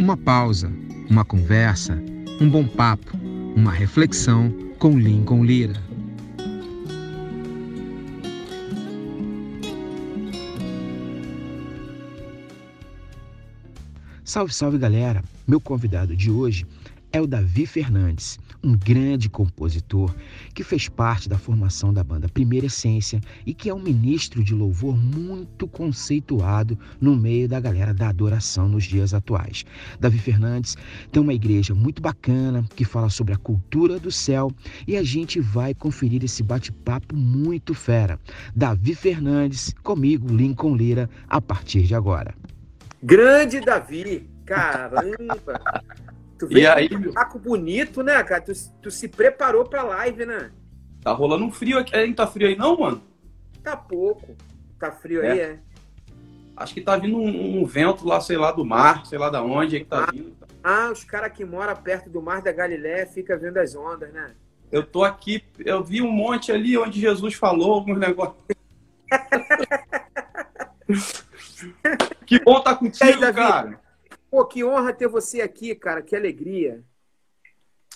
Uma pausa, uma conversa, um bom papo, uma reflexão com Lincoln Lira. Salve, salve galera! Meu convidado de hoje é o Davi Fernandes, um grande compositor que fez parte da formação da banda Primeira Essência e que é um ministro de louvor muito conceituado no meio da galera da adoração nos dias atuais. Davi Fernandes tem uma igreja muito bacana que fala sobre a cultura do céu e a gente vai conferir esse bate-papo muito fera. Davi Fernandes, comigo, Lincoln Lira, a partir de agora. Grande Davi! Caramba! Tu veio e aí, com um saco bonito, né, cara? Tu, tu se preparou pra live, né? Tá rolando um frio aqui. Aí, tá frio aí não, mano? Tá pouco. Tá frio é. aí, é? Acho que tá vindo um, um, vento lá, sei lá, do mar, sei lá da onde é que tá ah, vindo. Ah, os caras que moram perto do mar da Galiléia ficam vendo as ondas, né? Eu tô aqui, eu vi um monte ali onde Jesus falou alguns negócios. que bom tá contigo, aí, cara. Pô, que honra ter você aqui, cara. Que alegria.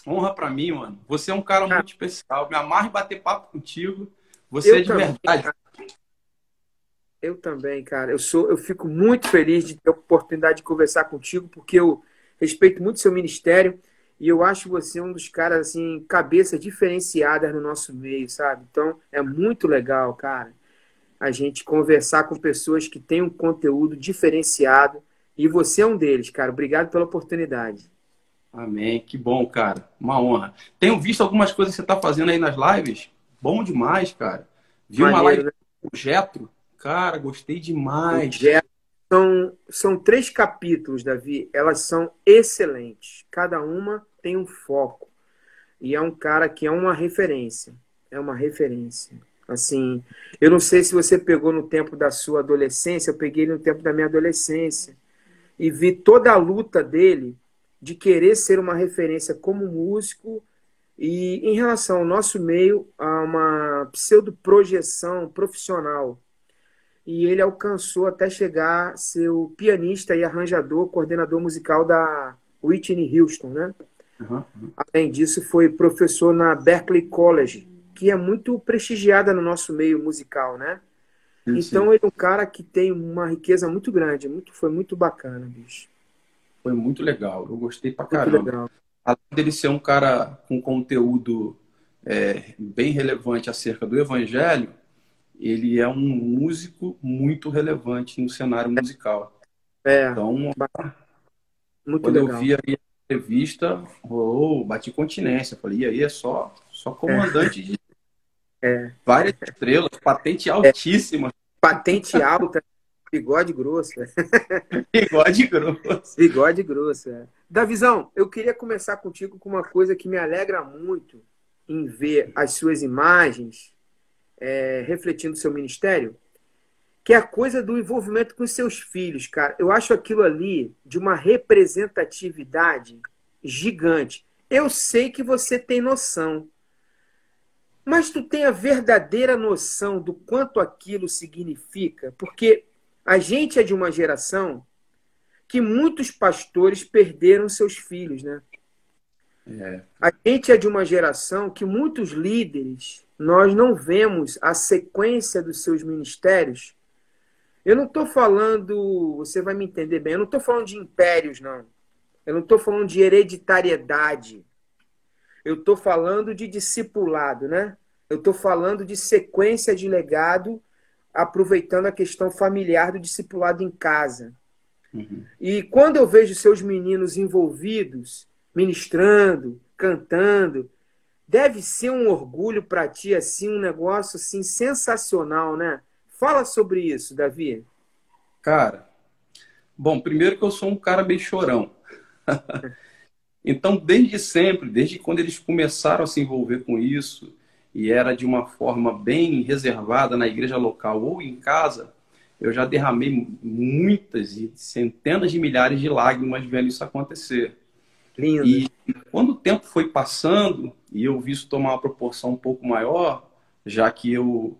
Honra para mim, mano. Você é um cara muito especial. Me amarra em bater papo contigo. Você eu é de também, verdade. Cara. Eu também, cara. Eu sou, eu fico muito feliz de ter a oportunidade de conversar contigo, porque eu respeito muito seu ministério e eu acho você um dos caras assim, cabeça diferenciada no nosso meio, sabe? Então, é muito legal, cara, a gente conversar com pessoas que têm um conteúdo diferenciado e você é um deles, cara. Obrigado pela oportunidade. Amém. Que bom, cara. Uma honra. Tenho visto algumas coisas que você está fazendo aí nas lives. Bom demais, cara. Vi Maneiro, uma live né? do Getro. Cara, gostei demais. São, são três capítulos, Davi. Elas são excelentes. Cada uma tem um foco. E é um cara que é uma referência. É uma referência. Assim, eu não sei se você pegou no tempo da sua adolescência, eu peguei no tempo da minha adolescência e vi toda a luta dele de querer ser uma referência como músico e em relação ao nosso meio a uma pseudo projeção profissional. E ele alcançou até chegar a ser o pianista e arranjador, coordenador musical da Whitney Houston, né? Uhum. Além disso, foi professor na Berklee College, que é muito prestigiada no nosso meio musical, né? Sim, então sim. ele é um cara que tem uma riqueza muito grande, muito, foi muito bacana, bicho. Foi muito legal, eu gostei pra caramba. Muito legal. Além dele ser um cara com conteúdo é, bem relevante acerca do evangelho, ele é um músico muito relevante no cenário musical. É. Então, muito quando legal. eu vi aí a entrevista, oh, bati continência. Falei, e aí é só, só comandante é. de é. Várias estrelas, patente altíssima. É. Patente alta, bigode grosso. bigode grosso. Bigode grosso, é. Davizão, eu queria começar contigo com uma coisa que me alegra muito em ver as suas imagens é, refletindo seu ministério, que é a coisa do envolvimento com os seus filhos, cara. Eu acho aquilo ali de uma representatividade gigante. Eu sei que você tem noção mas tu tem a verdadeira noção do quanto aquilo significa? Porque a gente é de uma geração que muitos pastores perderam seus filhos, né? É. A gente é de uma geração que muitos líderes nós não vemos a sequência dos seus ministérios. Eu não estou falando, você vai me entender bem, eu não estou falando de impérios, não. Eu não estou falando de hereditariedade. Eu estou falando de discipulado, né? Eu estou falando de sequência de legado, aproveitando a questão familiar do discipulado em casa. Uhum. E quando eu vejo seus meninos envolvidos, ministrando, cantando, deve ser um orgulho para ti, assim, um negócio assim sensacional, né? Fala sobre isso, Davi. Cara, bom, primeiro que eu sou um cara bem chorão. Então, desde sempre, desde quando eles começaram a se envolver com isso, e era de uma forma bem reservada na igreja local ou em casa, eu já derramei muitas e centenas de milhares de lágrimas vendo isso acontecer. Lindo. E quando o tempo foi passando e eu vi isso tomar uma proporção um pouco maior, já que eu,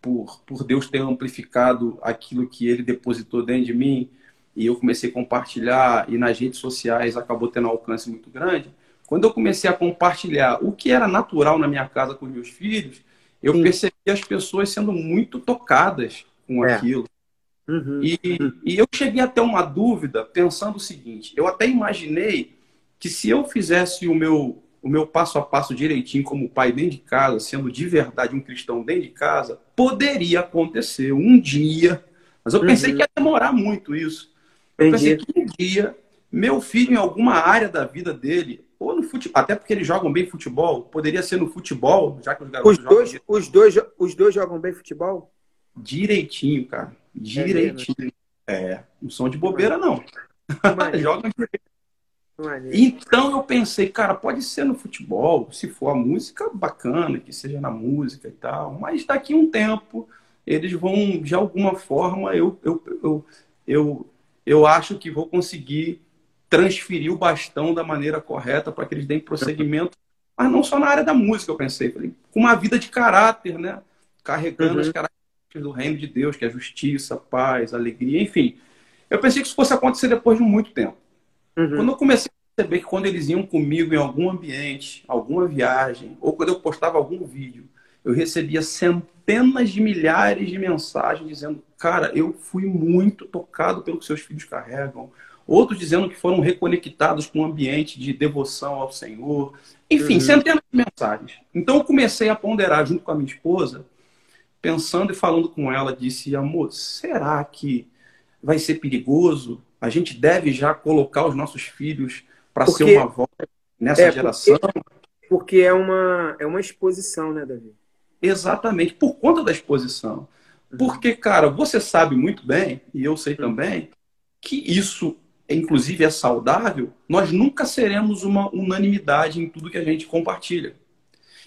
por, por Deus ter amplificado aquilo que ele depositou dentro de mim, e eu comecei a compartilhar, e nas redes sociais acabou tendo um alcance muito grande, quando eu comecei a compartilhar o que era natural na minha casa com os meus filhos, eu Sim. percebi as pessoas sendo muito tocadas com é. aquilo. Uhum. E, e eu cheguei até uma dúvida pensando o seguinte: eu até imaginei que se eu fizesse o meu, o meu passo a passo direitinho como pai dentro de casa, sendo de verdade um cristão dentro de casa, poderia acontecer um dia. Mas eu pensei uhum. que ia demorar muito isso. Eu pensei que um dia meu filho, em alguma área da vida dele, ou no futebol, até porque eles jogam bem futebol, poderia ser no futebol, já que os garotos os dois, jogam. Os dois, os dois jogam bem futebol? Direitinho, cara. É direitinho. É, é não são de bobeira, não. Jogam direitinho. Então eu pensei, cara, pode ser no futebol, se for a música bacana, que seja na música e tal, mas daqui a um tempo eles vão, de alguma forma, eu, eu, eu, eu, eu acho que vou conseguir transferir o bastão da maneira correta para que eles deem prosseguimento, mas não só na área da música, eu pensei, falei, com uma vida de caráter, né? Carregando uhum. as características do reino de Deus, que é justiça, paz, alegria, enfim. Eu pensei que isso fosse acontecer depois de muito tempo. Uhum. Quando eu comecei a perceber que quando eles iam comigo em algum ambiente, alguma viagem, ou quando eu postava algum vídeo, eu recebia centenas de milhares de mensagens dizendo: Cara, eu fui muito tocado pelo que seus filhos carregam. Outros dizendo que foram reconectados com um ambiente de devoção ao Senhor. Enfim, uhum. centenas de mensagens. Então eu comecei a ponderar junto com a minha esposa pensando e falando com ela, disse: amor, será que vai ser perigoso? A gente deve já colocar os nossos filhos para ser uma voz nessa é, geração? Porque, porque, é, uma, é uma exposição, né, Davi? Exatamente, por conta da exposição. Uhum. Porque, cara, você sabe muito bem, e eu sei uhum. também, que isso, inclusive, é saudável. Nós nunca seremos uma unanimidade em tudo que a gente compartilha.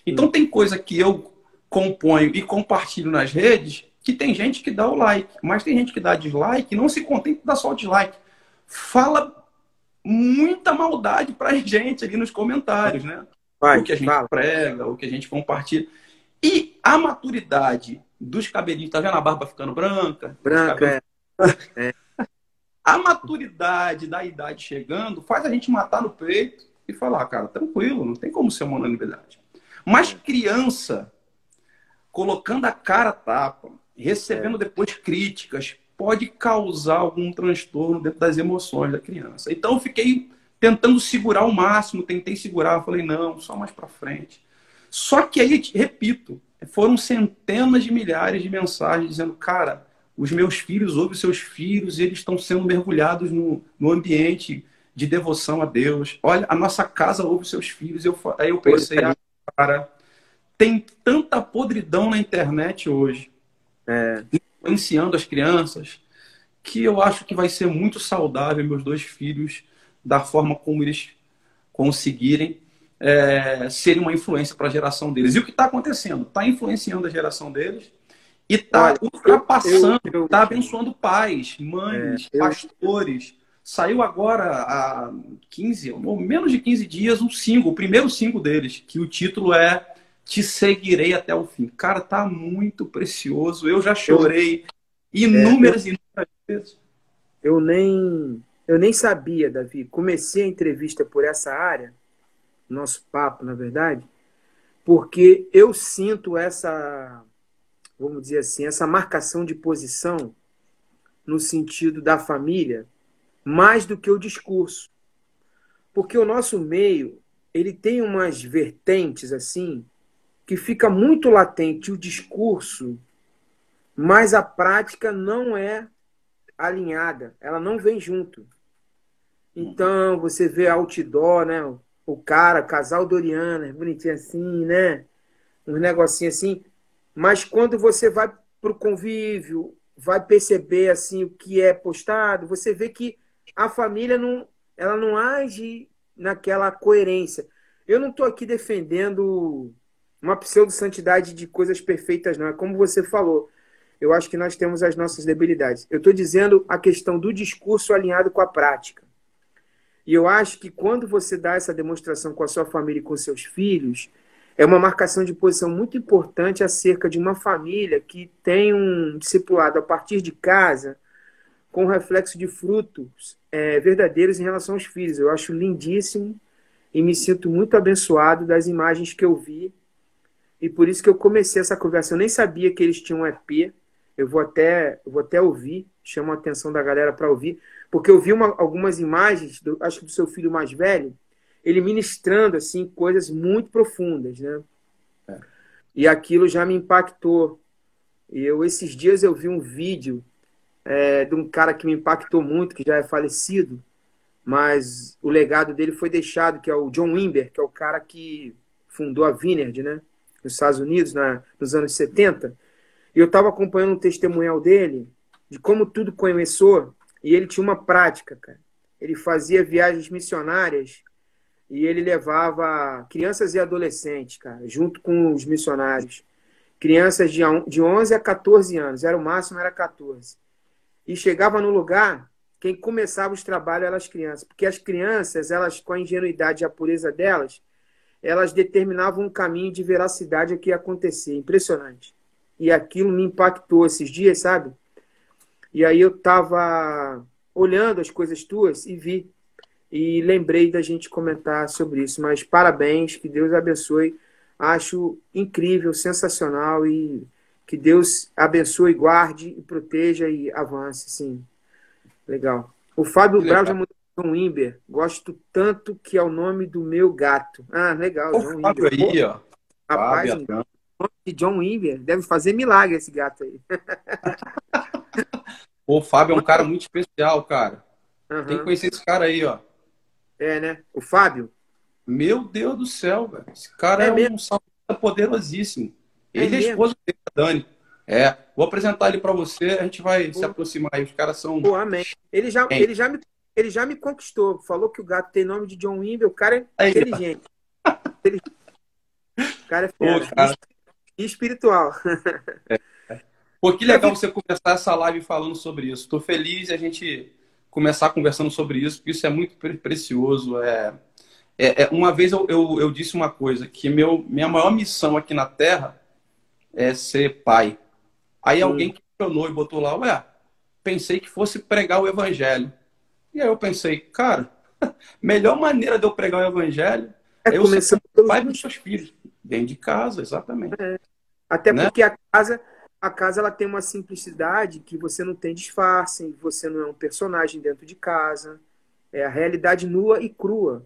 Então, uhum. tem coisa que eu componho e compartilho nas redes, que tem gente que dá o like, mas tem gente que dá dislike e não se contenta de dar só o dislike. Fala muita maldade pra gente ali nos comentários, né? Vai, o que a gente prega, o que a gente compartilha. E a maturidade dos cabelinhos, tá vendo a barba ficando branca? Branca, é. é. A maturidade da idade chegando faz a gente matar no peito e falar, cara, tranquilo, não tem como ser uma unanimidade. Mas criança, colocando a cara a tapa, recebendo é. depois críticas, pode causar algum transtorno dentro das emoções da criança. Então eu fiquei tentando segurar o máximo, tentei segurar, falei não, só mais para frente. Só que aí, repito, foram centenas de milhares de mensagens dizendo, cara, os meus filhos ouvem seus filhos e eles estão sendo mergulhados no, no ambiente de devoção a Deus. Olha, a nossa casa ouve seus filhos. Eu, aí eu pensei, ah, cara, tem tanta podridão na internet hoje, é. influenciando as crianças, que eu acho que vai ser muito saudável meus dois filhos, da forma como eles conseguirem é, serem uma influência para a geração deles. E o que está acontecendo? Está influenciando a geração deles e está ultrapassando, está abençoando pais, mães, é, eu, pastores. Saiu agora há 15, ou menos de 15 dias, um single, o primeiro single deles, que o título é te seguirei até o fim. Cara, tá muito precioso. Eu já chorei inúmeras é, inúmeras vezes. Eu nem, eu nem sabia, Davi. Comecei a entrevista por essa área, nosso papo, na verdade, porque eu sinto essa, vamos dizer assim, essa marcação de posição no sentido da família, mais do que o discurso. Porque o nosso meio, ele tem umas vertentes assim, que fica muito latente o discurso, mas a prática não é alinhada, ela não vem junto. Então, você vê outdoor, né? O cara, casal Doriana, bonitinho assim, né? Um negocinho assim. Mas quando você vai para o convívio, vai perceber assim o que é postado, você vê que a família não, ela não age naquela coerência. Eu não estou aqui defendendo uma pseudo-santidade de coisas perfeitas, não. É como você falou. Eu acho que nós temos as nossas debilidades. Eu estou dizendo a questão do discurso alinhado com a prática. E eu acho que quando você dá essa demonstração com a sua família e com seus filhos, é uma marcação de posição muito importante acerca de uma família que tem um discipulado a partir de casa com reflexo de frutos é, verdadeiros em relação aos filhos. Eu acho lindíssimo e me sinto muito abençoado das imagens que eu vi. E por isso que eu comecei essa conversa. Eu nem sabia que eles tinham um EP. Eu vou até, vou até ouvir, chamo a atenção da galera para ouvir, porque eu vi uma, algumas imagens, do, acho que do seu filho mais velho, ele ministrando assim coisas muito profundas, né? É. E aquilo já me impactou. E eu esses dias eu vi um vídeo é, de um cara que me impactou muito, que já é falecido, mas o legado dele foi deixado, que é o John Wimber, que é o cara que fundou a Vineyard, né? Nos Estados Unidos, na, nos anos 70. E eu estava acompanhando um testemunhal dele, de como tudo começou, e ele tinha uma prática, cara. Ele fazia viagens missionárias e ele levava crianças e adolescentes, cara, junto com os missionários. Crianças de, de 11 a 14 anos, era o máximo, era 14 e chegava no lugar, quem começava os trabalhos eram as crianças, porque as crianças, elas com a ingenuidade e a pureza delas, elas determinavam um caminho de veracidade a que ia acontecer, impressionante. E aquilo me impactou esses dias, sabe? E aí eu estava olhando as coisas tuas e vi e lembrei da gente comentar sobre isso. Mas parabéns, que Deus abençoe. Acho incrível, sensacional e que Deus abençoe, guarde e proteja e avance, sim. Legal. O Fábio Brau já mandou John Wimber. Gosto tanto que é o nome do meu gato. Ah, legal. O John Fábio Wimber. aí, ó. Rapaz, Fábio, então, nome de John Wimber. Deve fazer milagre esse gato aí. o Fábio é um cara muito especial, cara. Uhum. Tem que conhecer esse cara aí, ó. É, né? O Fábio? Meu Deus do céu, velho. Esse cara é, é um salvador poderosíssimo. É ele é, é esposa dele, Dani. É, vou apresentar ele para você, a gente vai Pô. se aproximar aí. Os caras são. Pô, amém. Ele já, ele, já me, ele já me conquistou. Falou que o gato tem nome de John Wimber, o cara é aí, inteligente. o cara é. Pô, cara. E espiritual. É. Pô, que legal você começar essa live falando sobre isso. Estou feliz a gente começar conversando sobre isso, porque isso é muito precioso. É, é, é uma vez eu, eu, eu, disse uma coisa, que meu, minha maior missão aqui na Terra é ser pai. Aí hum. alguém questionou e botou lá, ué, pensei que fosse pregar o evangelho. E aí eu pensei, cara, melhor maneira de eu pregar o evangelho é, é eu ser pai dos seus filhos, dentro de casa, exatamente. É. Até né? porque a casa, a casa ela tem uma simplicidade que você não tem disfarce, você não é um personagem dentro de casa. É a realidade nua e crua.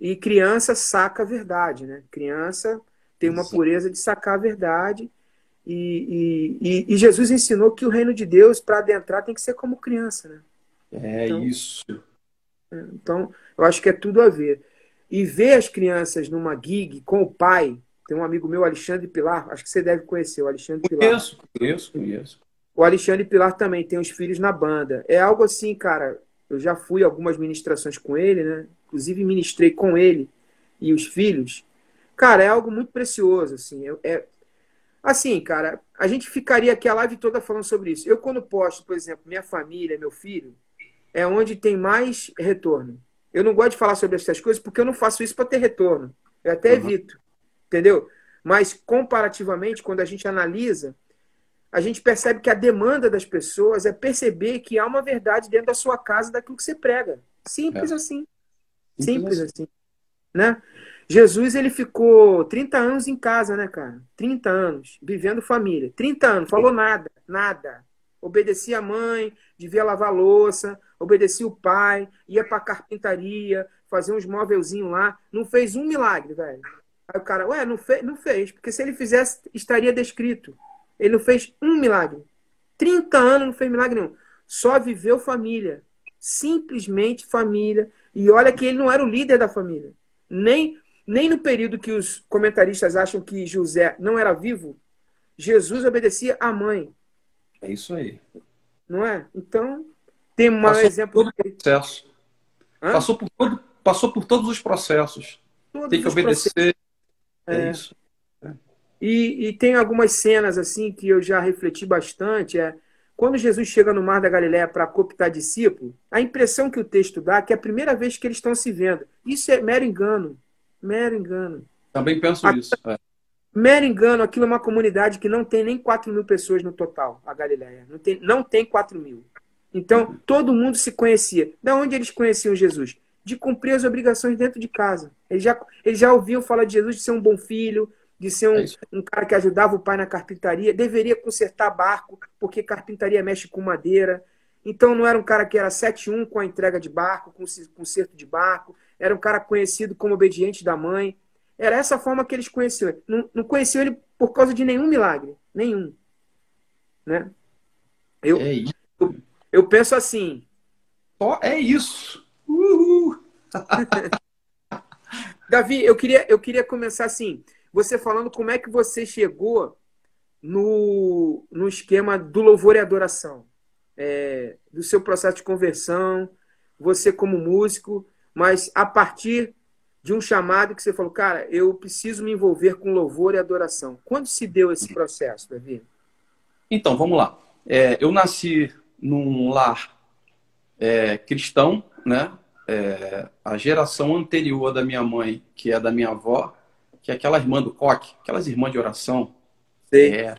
E criança saca a verdade, né? Criança tem uma Sim. pureza de sacar a verdade e, e, e, Jesus ensinou que o reino de Deus, para adentrar, tem que ser como criança, né? É então, isso. É, então, eu acho que é tudo a ver. E ver as crianças numa gig com o pai, tem um amigo meu, Alexandre Pilar, acho que você deve conhecer o Alexandre Pilar. Conheço, conheço, conheço. O Alexandre Pilar também tem os filhos na banda. É algo assim, cara. Eu já fui algumas ministrações com ele, né? Inclusive ministrei com ele e os filhos. Cara, é algo muito precioso, assim. É, é Assim, cara, a gente ficaria aqui a live toda falando sobre isso. Eu, quando posto, por exemplo, minha família, meu filho, é onde tem mais retorno. Eu não gosto de falar sobre essas coisas porque eu não faço isso para ter retorno. Eu até uhum. evito. Entendeu? Mas, comparativamente, quando a gente analisa, a gente percebe que a demanda das pessoas é perceber que há uma verdade dentro da sua casa daquilo que você prega. Simples é. assim. Simples, assim. assim. Né? Jesus, ele ficou 30 anos em casa, né, cara? 30 anos, vivendo família. 30 anos, falou nada, nada. Obedecia a mãe, devia lavar louça, obedecia o pai, ia pra carpintaria, fazer uns móvelzinhos lá. Não fez um milagre, velho. Aí o cara, ué, não, fez, não fez, porque se ele fizesse, estaria descrito. Ele não fez um milagre. 30 anos não fez milagre nenhum. Só viveu família. Simplesmente família. E olha que ele não era o líder da família. Nem nem no período que os comentaristas acham que José não era vivo, Jesus obedecia à mãe. É isso aí. Não é? Então, tem um passou exemplo. Por todo o processo. Passou por, todo, passou por todos os processos. Todos tem que obedecer. É, é isso. É. E, e, tem algumas cenas assim que eu já refleti bastante. É quando Jesus chega no Mar da Galiléia para cooptar discípulo, a impressão que o texto dá é que é a primeira vez que eles estão se vendo. Isso é mero engano. Mero engano. Também penso a, isso. É. Mero engano, aquilo é uma comunidade que não tem nem 4 mil pessoas no total, a Galileia. Não tem, não tem 4 mil. Então, todo mundo se conhecia. Da onde eles conheciam Jesus? De cumprir as obrigações dentro de casa. Eles já, eles já ouviam falar de Jesus, de ser um bom filho, de ser um, é um cara que ajudava o pai na carpintaria, deveria consertar barco, porque carpintaria mexe com madeira. Então, não era um cara que era 7-1 com a entrega de barco, com o conserto de barco. Era um cara conhecido como obediente da mãe. Era essa forma que eles conheciam. Não, não conheciam ele por causa de nenhum milagre. Nenhum. Né? Eu, é eu, eu, penso assim. Só é isso. Davi, eu queria, eu queria começar assim. Você falando como é que você chegou no, no esquema do louvor e adoração. É, do seu processo de conversão, você como músico, mas a partir de um chamado que você falou, cara, eu preciso me envolver com louvor e adoração. Quando se deu esse processo, Davi? Então, vamos lá. É, eu nasci num lar é, cristão, né? É, a geração anterior da minha mãe, que é da minha avó, que é aquela irmã do coque, aquelas irmãs de oração, é,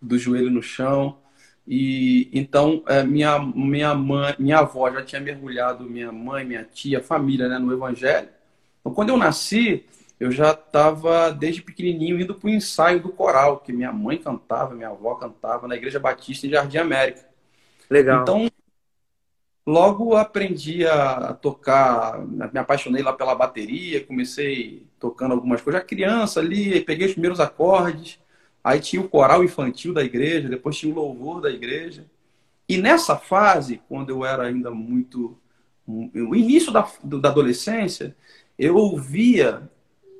do joelho no chão. E então é, minha minha mãe, minha avó já tinha mergulhado minha mãe, minha tia, família, né, no evangelho. Então quando eu nasci, eu já estava desde pequenininho indo para o ensaio do coral, que minha mãe cantava, minha avó cantava na Igreja Batista em Jardim América. Legal. Então, logo aprendi a tocar, me apaixonei lá pela bateria, comecei tocando algumas coisas. Já criança ali, peguei os primeiros acordes, aí tinha o coral infantil da igreja, depois tinha o louvor da igreja. E nessa fase, quando eu era ainda muito. O início da, da adolescência, eu ouvia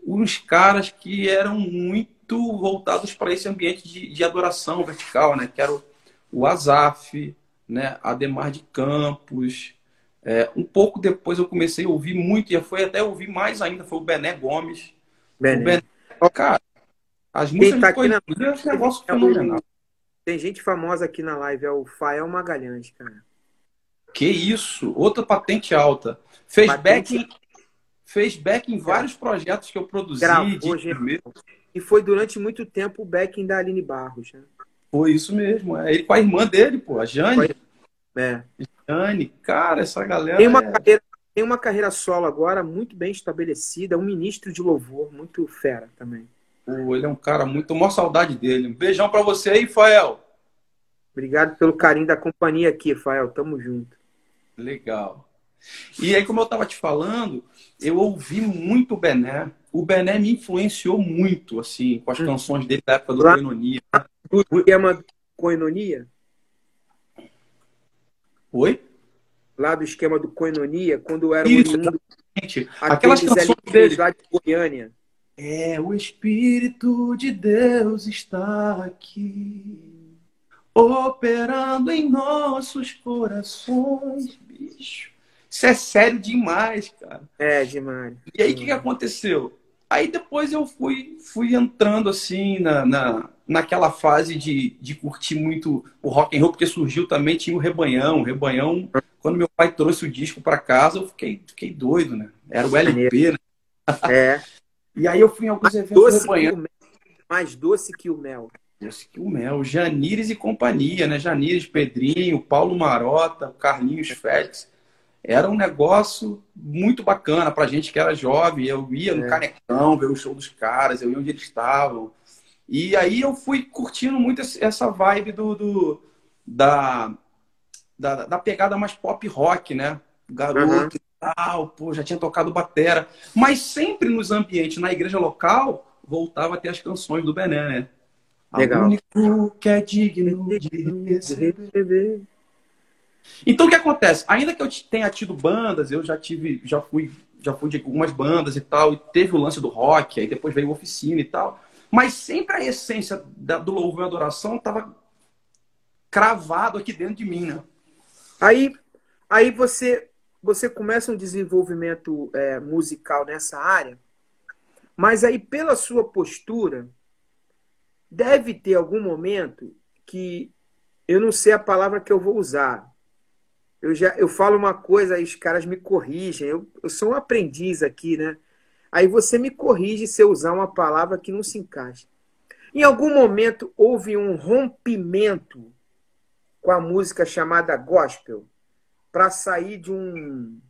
uns caras que eram muito voltados para esse ambiente de, de, adoração vertical, né? Que era o, o Azaf, né? Ademar de Campos. É, um pouco depois eu comecei a ouvir muito, e foi até ouvir mais ainda, foi o Bené Gomes. Bené. O Bené, cara, as músicas tá aqui na... é um negócio fenomenal. Tem gente famosa aqui na live, é o Fael Magalhães, cara. Que isso, outra patente alta. Fez patente... back fez back em vários projetos que eu produzi. Gravou, de... E foi durante muito tempo o backing da Aline Barros. Né? Foi isso mesmo. É ele com a irmã dele, pô, a Jane. É. Jane, cara, essa galera. Tem uma, é... carreira, tem uma carreira solo agora muito bem estabelecida, um ministro de louvor, muito fera também. Pô, ele é um cara muito. Mó saudade dele. Um beijão para você aí, Fael. Obrigado pelo carinho da companhia aqui, Fael. Tamo junto. Legal. E aí, como eu estava te falando, eu ouvi muito o Bené. O Bené me influenciou muito, assim, com as hum. canções dele da época do Lá, Coinonia. Do esquema Coinonia? Oi? Lá do esquema do Coinonia, quando era Isso, oriundo... Aquelas canções dele. Lá de Goiânia. É, o Espírito de Deus está aqui, operando em nossos corações, bicho. Isso é sério demais, cara. É, demais. E aí, o que, que aconteceu? Aí depois eu fui, fui entrando assim na, na, naquela fase de, de curtir muito o rock and roll, porque surgiu também, tinha o Rebanhão. O Rebanhão, quando meu pai trouxe o disco para casa, eu fiquei, fiquei doido, né? Era o LP, né? É. e aí eu fui em alguns mais eventos doce do Rebanhão. Mais doce que o mel. Doce que o mel. Janires e companhia, né? Janires, Pedrinho, Paulo Marota, Carlinhos Félix era um negócio muito bacana para gente que era jovem. Eu ia no é. Canecão ver o show dos caras, eu ia onde eles estavam. E aí eu fui curtindo muito essa vibe do, do da, da, da, pegada mais pop rock, né? Garoto uhum. e tal, pô, já tinha tocado batera. Mas sempre nos ambientes, na igreja local, voltava a ter as canções do Bené, né? Legal. O único que é digno de receber então o que acontece? Ainda que eu tenha tido bandas, eu já tive, já fui, já fui de algumas bandas e tal, e teve o lance do rock, aí depois veio a oficina e tal. Mas sempre a essência da, do louvor e adoração estava cravado aqui dentro de mim, né? Aí, aí você, você começa um desenvolvimento é, musical nessa área, mas aí pela sua postura deve ter algum momento que eu não sei a palavra que eu vou usar, eu já eu falo uma coisa, aí os caras me corrigem. Eu, eu sou um aprendiz aqui, né? Aí você me corrige se eu usar uma palavra que não se encaixa. Em algum momento houve um rompimento com a música chamada gospel para sair de um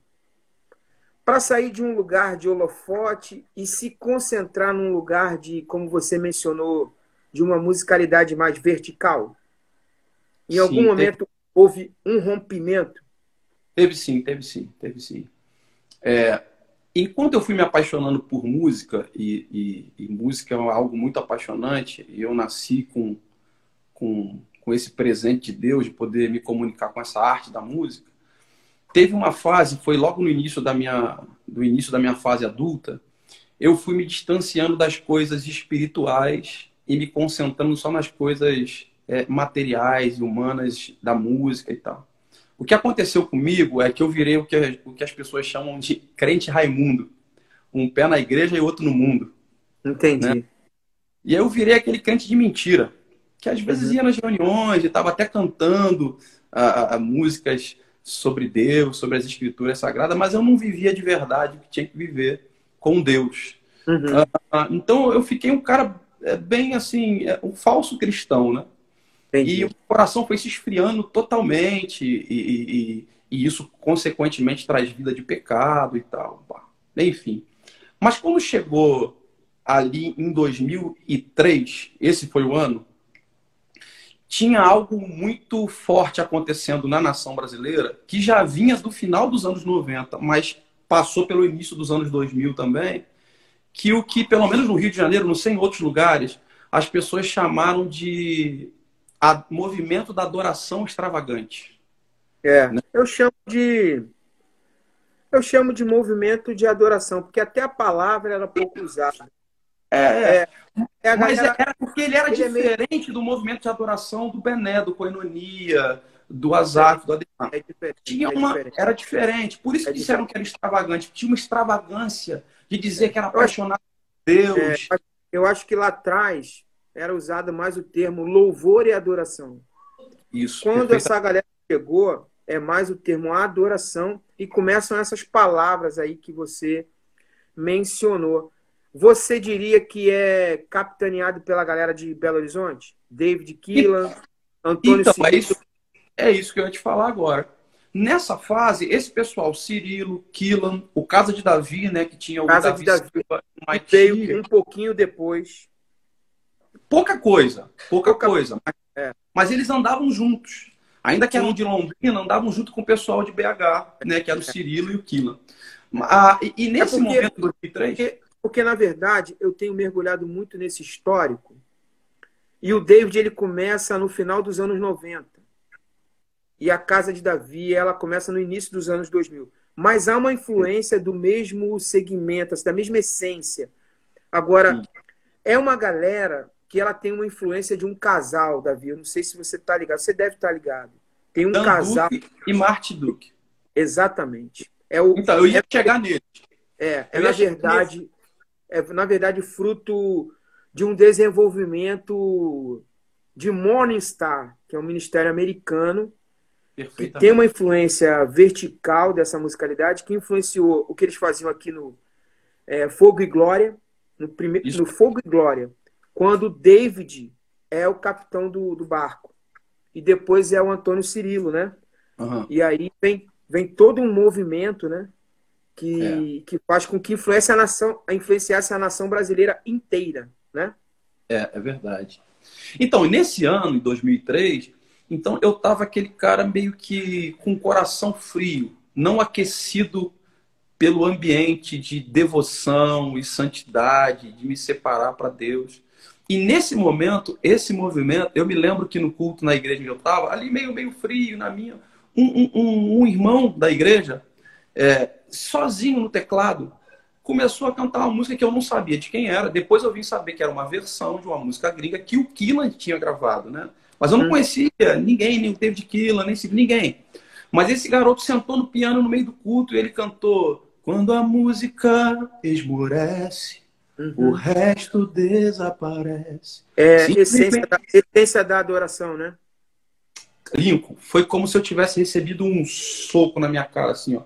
para sair de um lugar de holofote e se concentrar num lugar de, como você mencionou, de uma musicalidade mais vertical? Em sim, algum teve... momento houve um rompimento? Teve sim, teve sim, teve sim. É, enquanto eu fui me apaixonando por música, e, e, e, música é algo muito apaixonante, e eu nasci com, com, com esse presente de Deus, de poder me comunicar com essa arte da música, teve uma fase, foi logo no início da minha, do início da minha fase adulta, eu fui me distanciando das coisas espirituais e me concentrando só nas coisas é, materiais e humanas da música e tal. O que aconteceu comigo é que eu virei o que, o que as pessoas chamam de crente Raimundo. Um pé na igreja e outro no mundo. Entendi. Né? E aí eu virei aquele crente de mentira. Que às vezes uhum. ia nas reuniões e estava até cantando a, a, músicas sobre Deus, sobre as escrituras sagradas, mas eu não vivia de verdade o que tinha que viver com Deus. Uhum. Uh, então eu fiquei um cara é, bem assim, é, um falso cristão, né? Entendi. E o coração foi se esfriando totalmente, e, e, e, isso, consequentemente, traz vida de pecado e tal. Enfim. Mas quando chegou ali em 2003, esse foi o ano, tinha algo muito forte acontecendo na nação brasileira, que já vinha do final dos anos 90, mas passou pelo início dos anos 2000 também, que o que, pelo menos no Rio de Janeiro, não sei em outros lugares, as pessoas chamaram de a movimento da adoração extravagante. É, né? eu chamo de eu chamo de movimento de adoração, porque até a palavra era pouco usada. É, é, é mas galera... era porque ele era ele diferente é meio... do movimento de adoração do Bené, do Coinonia, do Azaf, do Ademar. É diferente, Tinha é uma, diferente. Era diferente. Por isso é que disseram que era extravagante. Tinha uma extravagância de dizer que era apaixonado por Deus. É, eu acho que lá atrás era usado mais o termo louvor e adoração. Isso. Quando essa galera chegou, é mais o termo adoração e começam essas palavras aí que você mencionou. Você diria que é capitaneado pela galera de Belo Horizonte? David Keelan, Antônio então, é isso, é isso que eu ia te falar agora. Nessa fase, esse pessoal, Cirilo, Keelan, o Casa de Davi, né, que tinha o Casa Davi, de Davi Silva, veio um pouquinho depois. Pouca coisa, pouca, pouca coisa. Mas, é. mas, eles andavam juntos. Ainda que eram de Londrina, andavam junto com o pessoal de BH, né, que era o Cirilo e o Keelan. Ah, e, e, nesse é porque, momento, 2003... Porque porque, na verdade, eu tenho mergulhado muito nesse histórico. E o David ele começa no final dos anos 90. E a Casa de Davi ela começa no início dos anos 2000. Mas há uma influência do mesmo segmento, assim, da mesma essência. Agora, é uma galera que ela tem uma influência de um casal, Davi. Eu não sei se você está ligado. Você deve estar tá ligado. Tem um Dan casal. Duke e Marty Duke. Exatamente. É o, então, eu ia é, chegar nele. É, é na verdade, é, na verdade, fruto de um desenvolvimento de Morningstar, que é um ministério americano, que tem uma influência vertical dessa musicalidade, que influenciou o que eles faziam aqui no é, Fogo e Glória, no, primeiro, no Fogo e Glória, quando David é o capitão do, do barco. E depois é o Antônio Cirilo, né? Uhum. E aí vem, vem todo um movimento, né? que, é. que faz com que influencie a nação, influenciasse a nação brasileira inteira, né? É, é verdade. Então, nesse ano, em 2003, então eu tava aquele cara meio que com o coração frio, não aquecido pelo ambiente de devoção e santidade, de me separar para Deus. E nesse momento, esse movimento, eu me lembro que no culto na igreja onde eu estava, ali meio, meio frio, na minha, um, um, um irmão da igreja, é, sozinho no teclado, começou a cantar uma música que eu não sabia de quem era. Depois eu vim saber que era uma versão de uma música gringa que o Killan tinha gravado, né? Mas eu não hum. conhecia ninguém, nem o David Killan, nem ninguém. Mas esse garoto sentou no piano no meio do culto e ele cantou Quando a música esmorece, uhum. o resto desaparece. É, essência da, essência da adoração, né? Lincoln, foi como se eu tivesse recebido um soco na minha cara, assim, ó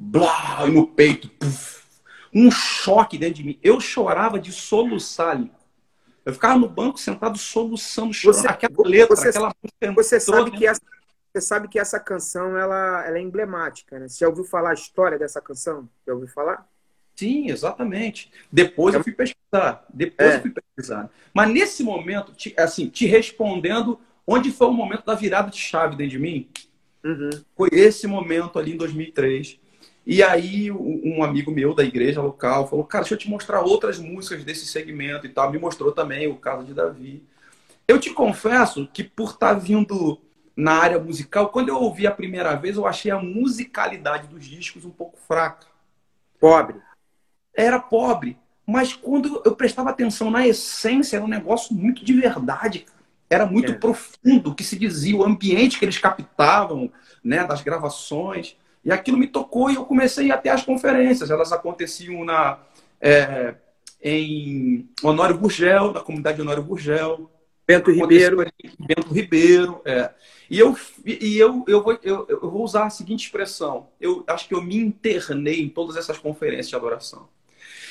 blá, no peito, puff, um choque dentro de mim. Eu chorava de soluçar ali. Eu ficava no banco sentado soluçando, chorando. Você, aquela letra, você, aquela música. Você sabe que essa, você sabe que essa canção ela, ela é emblemática, né? Você já ouviu falar a história dessa canção? Já ouviu falar? Sim, exatamente. Depois eu fui pesquisar. Depois é. eu fui pesquisar. Mas nesse momento, te, assim, te respondendo, onde foi o momento da virada de chave dentro de mim? Uhum. Foi esse momento ali em 2003. E aí um amigo meu da igreja local falou, cara, deixa eu te mostrar outras músicas desse segmento e tal. Me mostrou também o caso de Davi. Eu te confesso que por estar tá vindo na área musical, quando eu ouvi a primeira vez, eu achei a musicalidade dos discos um pouco fraca. Pobre era pobre. Mas quando eu prestava atenção na essência, era um negócio muito de verdade. Era muito é. profundo o que se dizia, o ambiente que eles captavam, né, das gravações. E aquilo me tocou e eu comecei a ir até as conferências. Elas aconteciam na, é, em Honório Gurgel, na comunidade Honório Gurgel. Bento Ribeiro. Bento Ribeiro, é. E eu, e eu, eu, vou, eu, eu vou usar a seguinte expressão. Eu acho que eu me internei em todas essas conferências de adoração.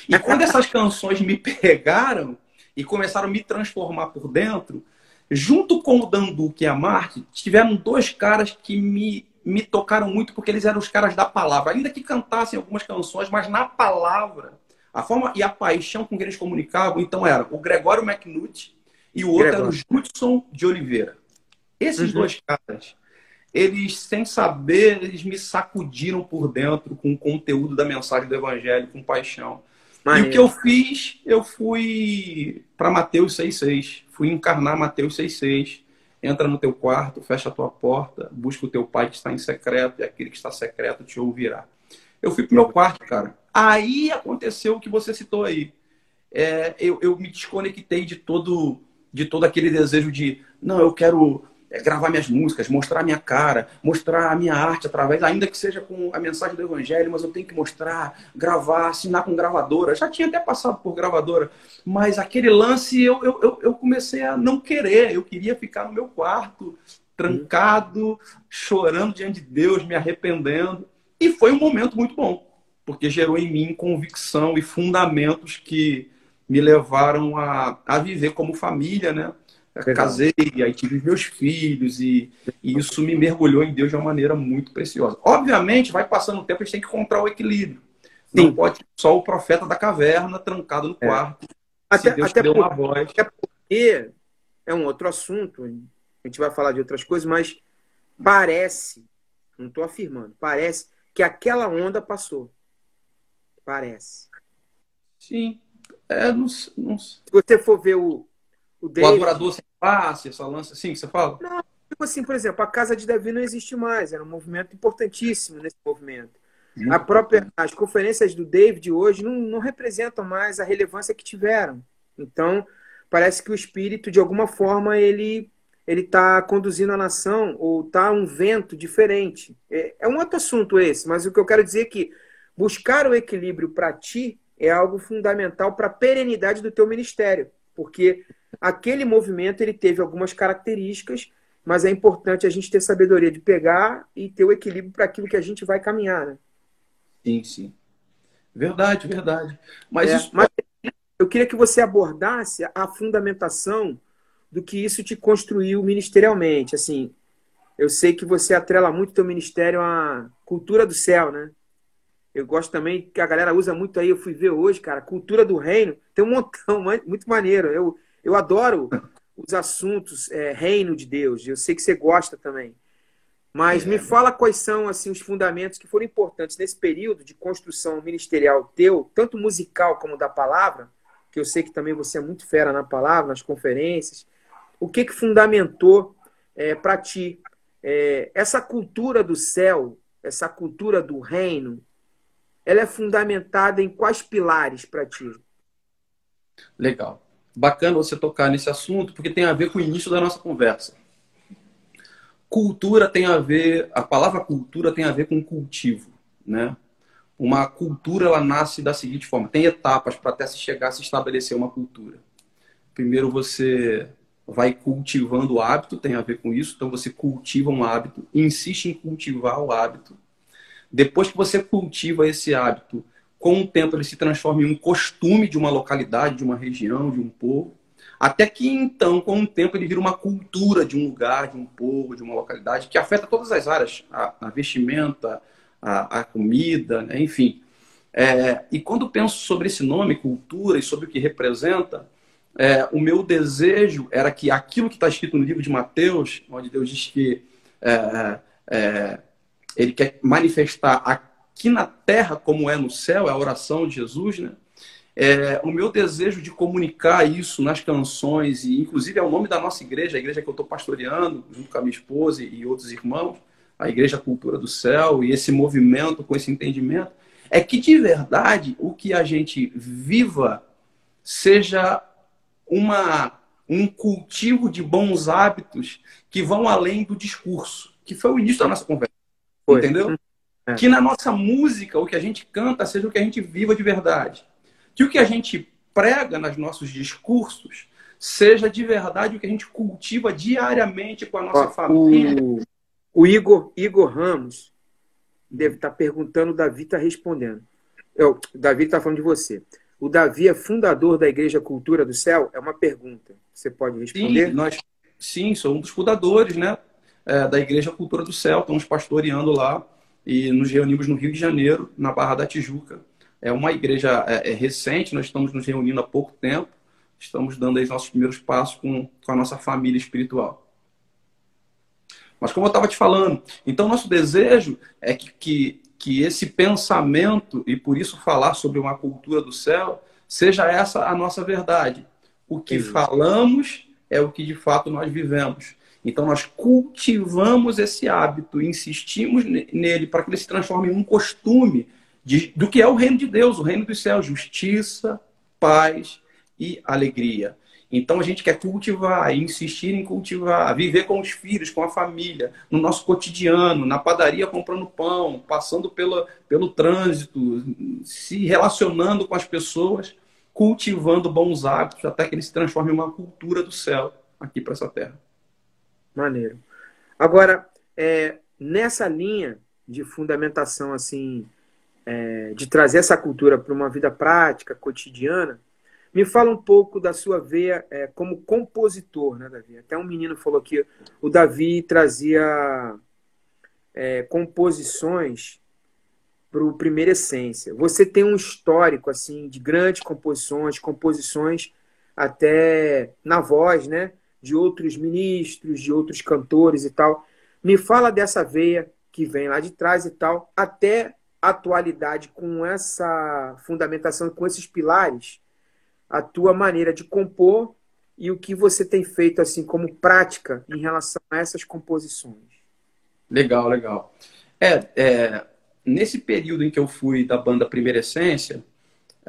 E quando essas canções me pegaram e começaram a me transformar por dentro, junto com o Danduque e a Marte, tiveram dois caras que me, me tocaram muito porque eles eram os caras da palavra. Ainda que cantassem algumas canções, mas na palavra, a forma e a paixão com que eles comunicavam, então era o Gregório McNutt e o outro Gregório. era o Judson de Oliveira. Esses uhum. dois caras, eles, sem saber, eles me sacudiram por dentro com o conteúdo da mensagem do Evangelho, com paixão. Maneiro. E o que eu fiz, eu fui para Mateus 6,6. Fui encarnar Mateus 6,6. Entra no teu quarto, fecha a tua porta, busca o teu pai que está em secreto, e aquele que está secreto te ouvirá. Eu fui pro meu quarto, cara. Aí aconteceu o que você citou aí. É, eu, eu me desconectei de todo, de todo aquele desejo de, não, eu quero gravar minhas músicas, mostrar minha cara, mostrar a minha arte através, ainda que seja com a mensagem do Evangelho, mas eu tenho que mostrar, gravar, assinar com gravadora. Já tinha até passado por gravadora, mas aquele lance eu, eu, eu comecei a não querer. Eu queria ficar no meu quarto, trancado, chorando diante de Deus, me arrependendo. E foi um momento muito bom, porque gerou em mim convicção e fundamentos que me levaram a, a viver como família, né? Casei, aí tive meus filhos e, e, isso me mergulhou em Deus de uma maneira muito preciosa. Obviamente, vai passando o tempo, a gente tem que encontrar o equilíbrio. Sim. Não pode ser só o profeta da caverna trancado no é. quarto. Até, Deus até por, uma voz. Até porque é um outro assunto, a gente vai falar de outras coisas, mas parece, não estou afirmando, parece que aquela onda passou. Parece. Sim. É, não, não... Se você for ver o, o, o adorador sem face, essa lança assim que você fala? Não, tipo assim, por exemplo, a Casa de Davi não existe mais, era um movimento importantíssimo nesse movimento. Muito a própria, as conferências do David hoje não, não representam mais a relevância que tiveram. Então, parece que o espírito, de alguma forma, ele ele está conduzindo a nação ou está um vento diferente. É, é, um outro assunto esse, mas o que eu quero dizer é que buscar o equilíbrio para ti é algo fundamental para a perenidade do teu ministério, porque aquele movimento ele teve algumas características, mas é importante a gente ter sabedoria de pegar e ter o equilíbrio para aquilo que a gente vai caminhar, né? Sim, sim. Verdade, verdade. Mas, é, isso... mas eu queria que você abordasse a fundamentação do que isso te construiu ministerialmente. Assim, eu sei que você atrela muito teu ministério à cultura do céu, né? Eu gosto também que a galera usa muito aí, eu fui ver hoje, cara, cultura do reino. Tem um montão, muito maneiro. Eu, eu adoro os assuntos é, reino de Deus. Eu sei que você gosta também. Mas é, me fala quais são assim os fundamentos que foram importantes nesse período de construção ministerial teu, tanto musical como da palavra, que eu sei que também você é muito fera na palavra, nas conferências. O que que fundamentou é, para ti é, essa cultura do céu, essa cultura do reino? Ela é fundamentada em quais pilares para ti? Legal bacana você tocar nesse assunto, porque tem a ver com o início da nossa conversa. Cultura tem a ver, a palavra cultura tem a ver com cultivo, né? Uma cultura ela nasce da seguinte forma: tem etapas para até se chegar a se estabelecer uma cultura. Primeiro você vai cultivando o hábito, tem a ver com isso, então você cultiva um hábito, insiste em cultivar o hábito. Depois que você cultiva esse hábito, com o tempo ele se transforma em um costume de uma localidade, de uma região, de um povo. Até que então, com o tempo, ele vira uma cultura de um lugar, de um povo, de uma localidade, que afeta todas as áreas, a, a vestimenta, a, a comida, né? enfim. É, e quando penso sobre esse nome, cultura, e sobre o que representa, é, o meu desejo era que aquilo que está escrito no livro de Mateus, onde Deus diz que é, é, ele quer manifestar aqui na terra como é no céu, é a oração de Jesus, né? É, o meu desejo de comunicar isso nas canções, e inclusive é o nome da nossa igreja, a igreja que eu estou pastoreando, junto com a minha esposa e outros irmãos, a Igreja Cultura do Céu, e esse movimento com esse entendimento, é que de verdade o que a gente viva seja uma, um cultivo de bons hábitos que vão além do discurso, que foi o início da nossa conversa. Foi. Entendeu? É. Que na nossa música, o que a gente canta, seja o que a gente viva de verdade. Que o que a gente prega nos nossos discursos seja de verdade o que a gente cultiva diariamente com a nossa Ó, família. O, o, Igor, Igor Ramos deve estar perguntando, o Davi está respondendo. Eu, o Davi está falando de você. O Davi é fundador da Igreja Cultura do Céu? É uma pergunta. Você pode responder? Sim, nós, sim sou um dos fundadores né, é, da Igreja Cultura do Céu. Estamos pastoreando lá e nos reunimos no Rio de Janeiro, na Barra da Tijuca. É uma igreja é, é recente, nós estamos nos reunindo há pouco tempo. Estamos dando aí os nossos primeiros passos com, com a nossa família espiritual. Mas como eu estava te falando, então nosso desejo é que, que que esse pensamento, e por isso falar sobre uma cultura do céu, seja essa a nossa verdade. O que falamos é o que de fato nós vivemos. Então nós cultivamos esse hábito, insistimos nele para que ele se transforme em um costume de, do que é o reino de Deus, o reino dos céus, justiça, paz e alegria. Então a gente quer cultivar, insistir em cultivar, viver com os filhos, com a família, no nosso cotidiano, na padaria comprando pão, passando pela, pelo trânsito, se relacionando com as pessoas, cultivando bons hábitos até que ele se transforme em uma cultura do céu aqui para essa terra. Maneiro. Agora, é, nessa linha de fundamentação assim, é, de trazer essa cultura para uma vida prática, cotidiana, me fala um pouco da sua veia é, como compositor, né, Davi? Até um menino falou que o Davi trazia é, composições para o Primeira Essência. Você tem um histórico assim de grandes composições, composições até na voz, né, de outros ministros, de outros cantores e tal. Me fala dessa veia que vem lá de trás e tal, até a atualidade com essa fundamentação, com esses pilares a tua maneira de compor e o que você tem feito assim como prática em relação a essas composições. Legal, legal. É, é nesse período em que eu fui da banda Primeira Essência,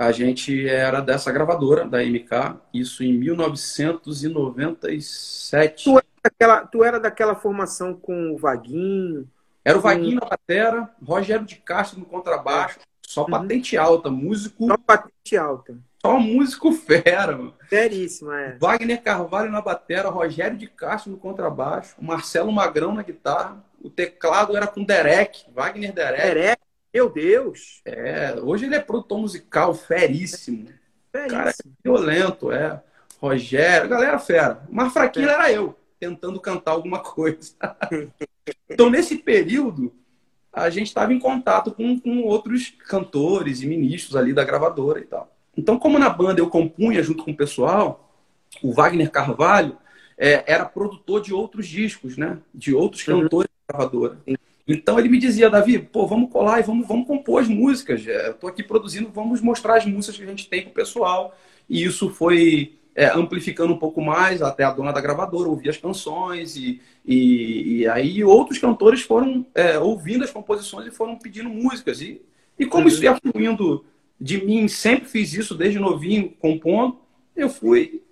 a gente era dessa gravadora da MK, isso em 1997. Tu era daquela, tu era daquela formação com o Vaguinho? Era o Vaguinho na batera, Rogério de Castro no contrabaixo, só uhum. patente alta, músico. Só patente alta. Só músico fera, mano. Seríssimo, é. Wagner Carvalho na batera, Rogério de Castro no contrabaixo, Marcelo Magrão na guitarra, o teclado era com Derek, Wagner Derek. Derek, meu Deus! É, hoje ele é produtor musical, feríssimo. Feríssimo. Cara, é violento, é. Rogério, galera fera. O mais fraquinho é. era eu, tentando cantar alguma coisa. então, nesse período, a gente estava em contato com, com outros cantores e ministros ali da gravadora e tal. Então, como na banda eu compunha junto com o pessoal, o Wagner Carvalho é, era produtor de outros discos, né? De outros uhum. cantores da gravadora. Então ele me dizia, Davi, pô, vamos colar e vamos, vamos compor as músicas. É, eu tô aqui produzindo, vamos mostrar as músicas que a gente tem pro pessoal. E isso foi é, amplificando um pouco mais, até a dona da gravadora ouvir as canções, e, e, e aí outros cantores foram é, ouvindo as composições e foram pedindo músicas. E, e como uhum. isso ia fluindo de mim, sempre fiz isso desde novinho, compondo, eu fui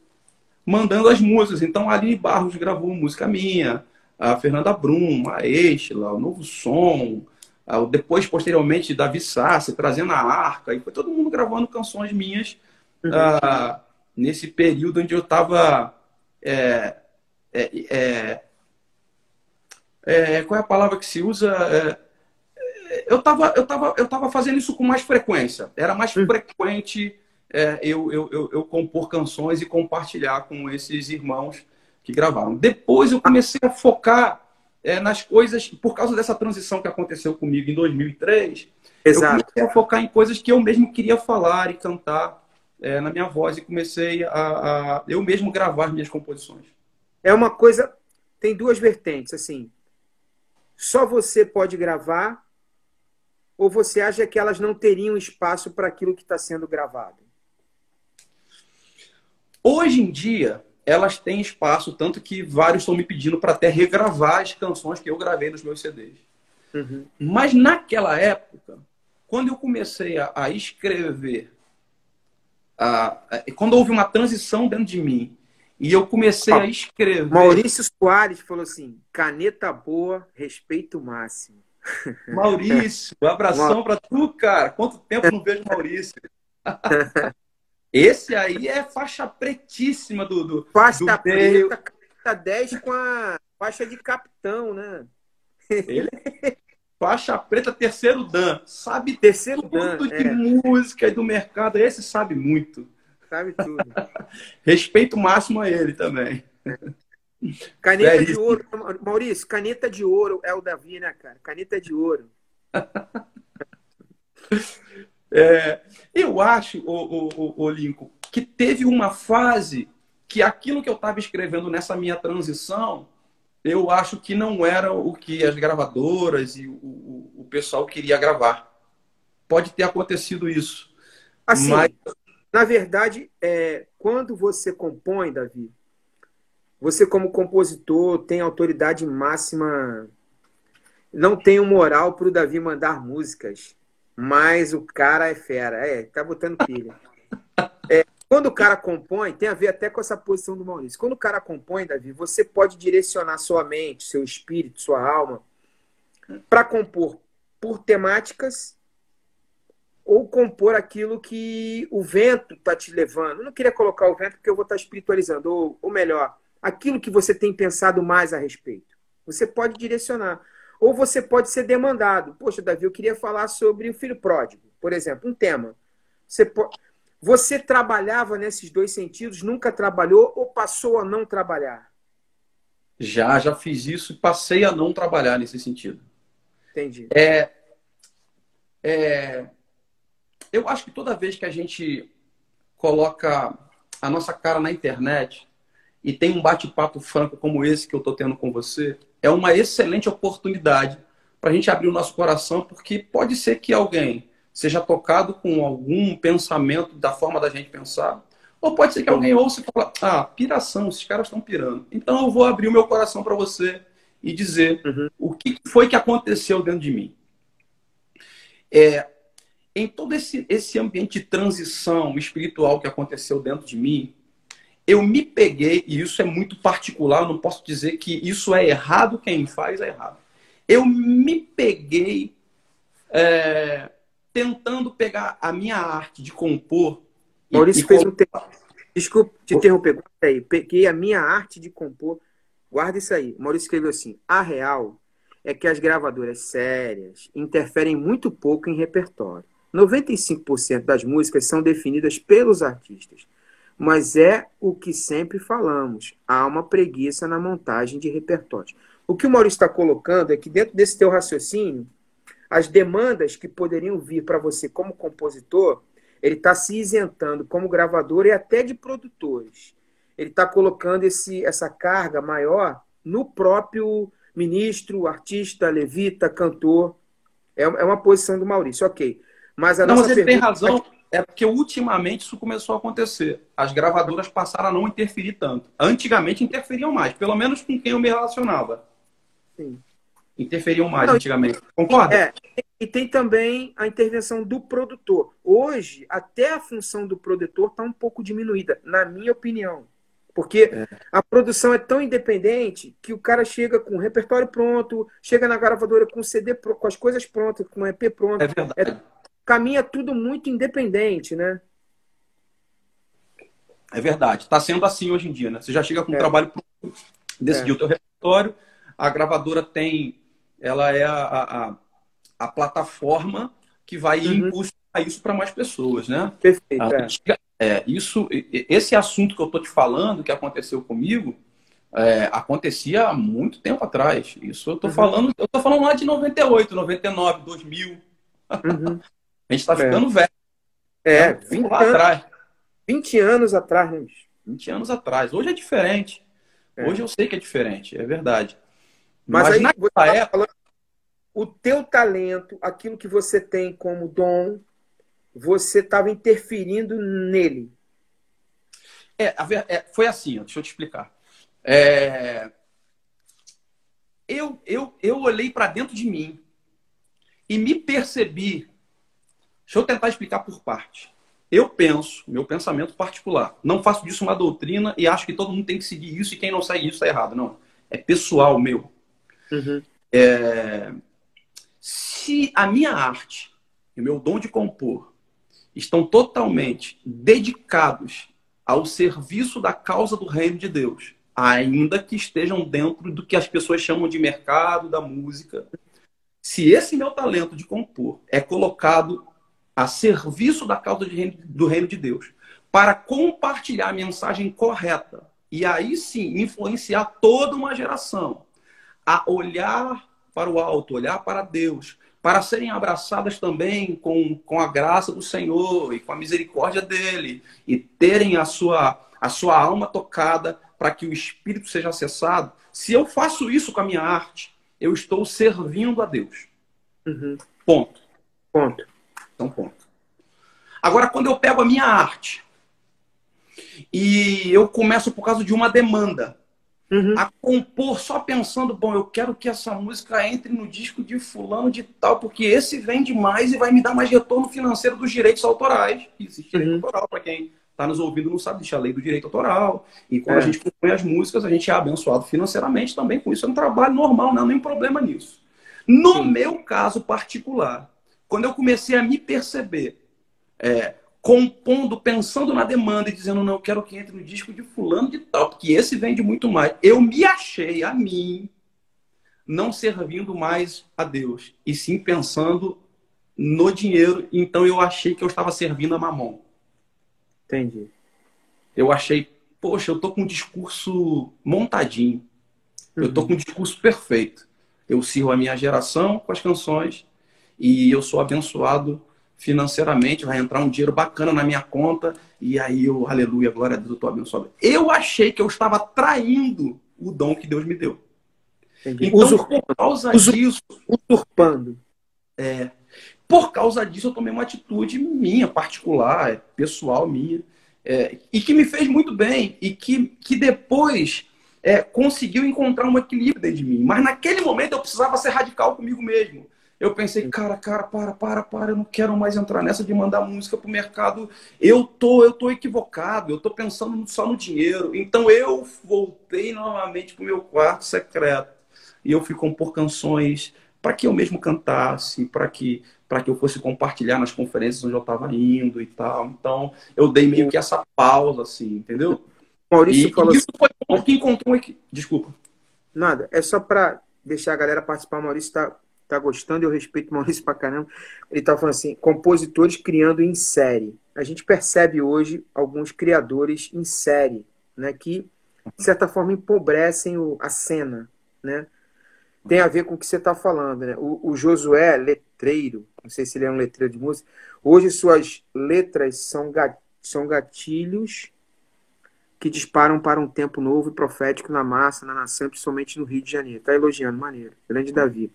mandando as músicas. Então, Aline Barros gravou música minha, a Fernanda Brum, a Estela, o Novo Som, a, depois, posteriormente, Davi Sassi, trazendo a Arca, e foi todo mundo gravando canções minhas uhum. uh, nesse período onde eu estava. É, é, é, é, qual é a palavra que se usa? É, eu estava eu tava, eu tava fazendo isso com mais frequência. Era mais hum. frequente é, eu, eu, eu, eu compor canções e compartilhar com esses irmãos que gravaram. Depois eu comecei a focar é, nas coisas, por causa dessa transição que aconteceu comigo em 2003, Exato. eu comecei a focar em coisas que eu mesmo queria falar e cantar é, na minha voz e comecei a, a, eu mesmo gravar minhas composições. É uma coisa, tem duas vertentes, assim, só você pode gravar ou você acha que elas não teriam espaço para aquilo que está sendo gravado? Hoje em dia, elas têm espaço, tanto que vários estão me pedindo para até regravar as canções que eu gravei nos meus CDs. Uhum. Mas naquela época, quando eu comecei a, a escrever, a, a, quando houve uma transição dentro de mim, e eu comecei a escrever. Maurício Soares falou assim: caneta boa, respeito máximo. Maurício, um abração para tu, cara. Quanto tempo não vejo Maurício? Esse aí é faixa pretíssima do. do faixa do preta, faixa 10 com a faixa de capitão, né? Ele é faixa preta, terceiro Dan. Sabe terceiro tudo Dan, de é. música e do mercado. Esse sabe muito. Sabe tudo. Respeito máximo a ele também. Caneta de ouro. Maurício, caneta de ouro é o Davi, né, cara? Caneta de ouro. É, eu acho, o, o, o, Lincoln, que teve uma fase que aquilo que eu estava escrevendo nessa minha transição, eu acho que não era o que as gravadoras e o, o, o pessoal queria gravar. Pode ter acontecido isso. Assim, mas... na verdade, é, quando você compõe, Davi, você como compositor tem autoridade máxima, não tem o moral para o Davi mandar músicas mas o cara é fera. É, tá botando pilha. É, quando o cara compõe, tem a ver até com essa posição do Maurício. Quando o cara compõe, Davi, você pode direcionar sua mente, seu espírito, sua alma para compor por temáticas ou compor aquilo que o vento está te levando. Eu não queria colocar o vento porque eu vou estar tá espiritualizando, ou, ou melhor, aquilo que você tem pensado mais a respeito. Você pode direcionar. Ou você pode ser demandado. Poxa, Davi, eu queria falar sobre o filho pródigo, por exemplo, um tema. Você, po... você trabalhava nesses dois sentidos, nunca trabalhou ou passou a não trabalhar? Já, já fiz isso e passei a não trabalhar nesse sentido. Entendi. É, é, eu acho que toda vez que a gente coloca a nossa cara na internet e tem um bate-papo franco como esse que eu estou tendo com você, é uma excelente oportunidade para a gente abrir o nosso coração, porque pode ser que alguém seja tocado com algum pensamento da forma da gente pensar, ou pode ser que alguém ouça e fale, ah, piração, esses caras estão pirando. Então eu vou abrir o meu coração para você e dizer uhum. o que foi que aconteceu dentro de mim. É, em todo esse, esse ambiente de transição espiritual que aconteceu dentro de mim, eu me peguei, e isso é muito particular, não posso dizer que isso é errado, quem faz é errado. Eu me peguei é, tentando pegar a minha arte de compor. Maurício e, fez um tempo. Desculpe te interromper, aí. Peguei a minha arte de compor. Guarda isso aí. O Maurício escreveu assim: a real é que as gravadoras sérias interferem muito pouco em repertório. 95% das músicas são definidas pelos artistas mas é o que sempre falamos. Há uma preguiça na montagem de repertórios. O que o Maurício está colocando é que dentro desse teu raciocínio, as demandas que poderiam vir para você como compositor, ele está se isentando como gravador e até de produtores. Ele está colocando esse, essa carga maior no próprio ministro, artista, levita, cantor. É, é uma posição do Maurício, ok. Mas a Não, nossa mas ele pergunta... tem razão é porque ultimamente isso começou a acontecer. As gravadoras passaram a não interferir tanto. Antigamente interferiam mais, pelo menos com quem eu me relacionava. Sim. Interferiam mais não, antigamente. Concorda? É, e tem também a intervenção do produtor. Hoje, até a função do produtor está um pouco diminuída, na minha opinião. Porque é. a produção é tão independente que o cara chega com o repertório pronto, chega na gravadora com o CD, com as coisas prontas, com o EP pronto. É verdade. É caminha tudo muito independente, né? É verdade. Está sendo assim hoje em dia, né? Você já chega com um é. trabalho pronto, decidiu é. o teu repertório, a gravadora tem, ela é a, a, a plataforma que vai uhum. impulsionar isso para mais pessoas, né? Perfeito. Ah, é. é. isso, esse assunto que eu estou te falando, que aconteceu comigo, é, acontecia há muito tempo atrás. Isso eu estou uhum. falando, eu tô falando lá de 98, 99, 2000. Uhum. a gente está ficando velho. É, 20 lá anos, atrás. 20 anos atrás, né, bicho? 20 anos atrás. Hoje é diferente. É. Hoje eu sei que é diferente, é verdade. Mas, Mas aí, naquela tá época, falando, o teu talento, aquilo que você tem como dom, você estava interferindo nele. É, é, foi assim, deixa eu te explicar. É, eu, eu, eu olhei para dentro de mim e me percebi. Deixa eu tentar explicar por parte. Eu penso, meu pensamento particular, não faço disso uma doutrina e acho que todo mundo tem que seguir isso e quem não segue isso está errado. Não. É pessoal meu. Uhum. É... Se a minha arte e o meu dom de compor estão totalmente dedicados ao serviço da causa do reino de Deus, ainda que estejam dentro do que as pessoas chamam de mercado da música, se esse meu talento de compor é colocado a serviço da causa do reino de Deus, para compartilhar a mensagem correta e aí sim influenciar toda uma geração a olhar para o alto, olhar para Deus, para serem abraçadas também com, com a graça do Senhor e com a misericórdia dele e terem a sua, a sua alma tocada para que o espírito seja acessado. Se eu faço isso com a minha arte, eu estou servindo a Deus. Uhum. Ponto. Ponto. Então, ponto. Agora, quando eu pego a minha arte e eu começo por causa de uma demanda, uhum. a compor só pensando, bom, eu quero que essa música entre no disco de fulano de tal, porque esse vende mais e vai me dar mais retorno financeiro dos direitos autorais. Existe direito uhum. autoral para quem está nos ouvindo não sabe, existe a lei do direito autoral. E quando é. a gente compõe as músicas, a gente é abençoado financeiramente também com isso. É um trabalho normal, não há nenhum problema nisso. No Sim. meu caso particular, quando eu comecei a me perceber é, compondo, pensando na demanda e dizendo, não, eu quero que entre no disco de fulano de tal, porque esse vende muito mais. Eu me achei a mim não servindo mais a Deus, e sim pensando no dinheiro. Então eu achei que eu estava servindo a mamão. Entendi. Eu achei, poxa, eu tô com um discurso montadinho. Uhum. Eu tô com um discurso perfeito. Eu sirvo a minha geração com as canções e eu sou abençoado financeiramente, vai entrar um dinheiro bacana na minha conta, e aí eu, aleluia, glória a Deus, eu estou abençoado. Eu achei que eu estava traindo o dom que Deus me deu. Entendi. Então, usurpando. por causa disso. Usurpando. É, por causa disso, eu tomei uma atitude minha, particular, pessoal minha, é, e que me fez muito bem, e que, que depois é, conseguiu encontrar um equilíbrio dentro de mim. Mas naquele momento eu precisava ser radical comigo mesmo. Eu pensei, cara, cara, para, para, para, eu não quero mais entrar nessa de mandar música pro mercado. Eu tô, eu tô equivocado, eu tô pensando só no dinheiro. Então eu voltei novamente pro meu quarto secreto e eu fui compor canções para que eu mesmo cantasse, para que para que eu fosse compartilhar nas conferências onde eu estava indo e tal. Então, eu dei meio que essa pausa, assim, entendeu? Maurício e, falou isso assim, foi bom que encontrou aqui. Desculpa. Nada, é só para deixar a galera participar. O Maurício está tá gostando, eu respeito o Maurício pra caramba. Ele tá falando assim, compositores criando em série. A gente percebe hoje alguns criadores em série, né, que de certa forma empobrecem o, a cena, né? Tem a ver com o que você está falando, né? O, o, Josué, letreiro, não sei se ele é um letreiro de música, hoje suas letras são, são gatilhos que disparam para um tempo novo e profético na massa, na nação, principalmente no Rio de Janeiro. Tá elogiando, maneiro. Grande Davi.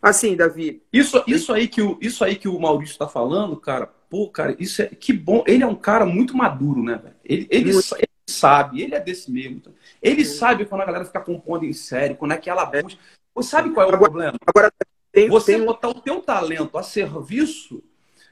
Assim, Davi. Isso, isso, aí, que o, isso aí que o Maurício está falando, cara, pô, cara, isso é que bom. Ele é um cara muito maduro, né, velho? Ele, ele, ele, sabe, ele é desse mesmo. Ele Sim. sabe quando a galera fica compondo em série, quando é que ela busca. Você sabe qual é o agora, problema? Agora, tem, Você tem... botar o teu talento a serviço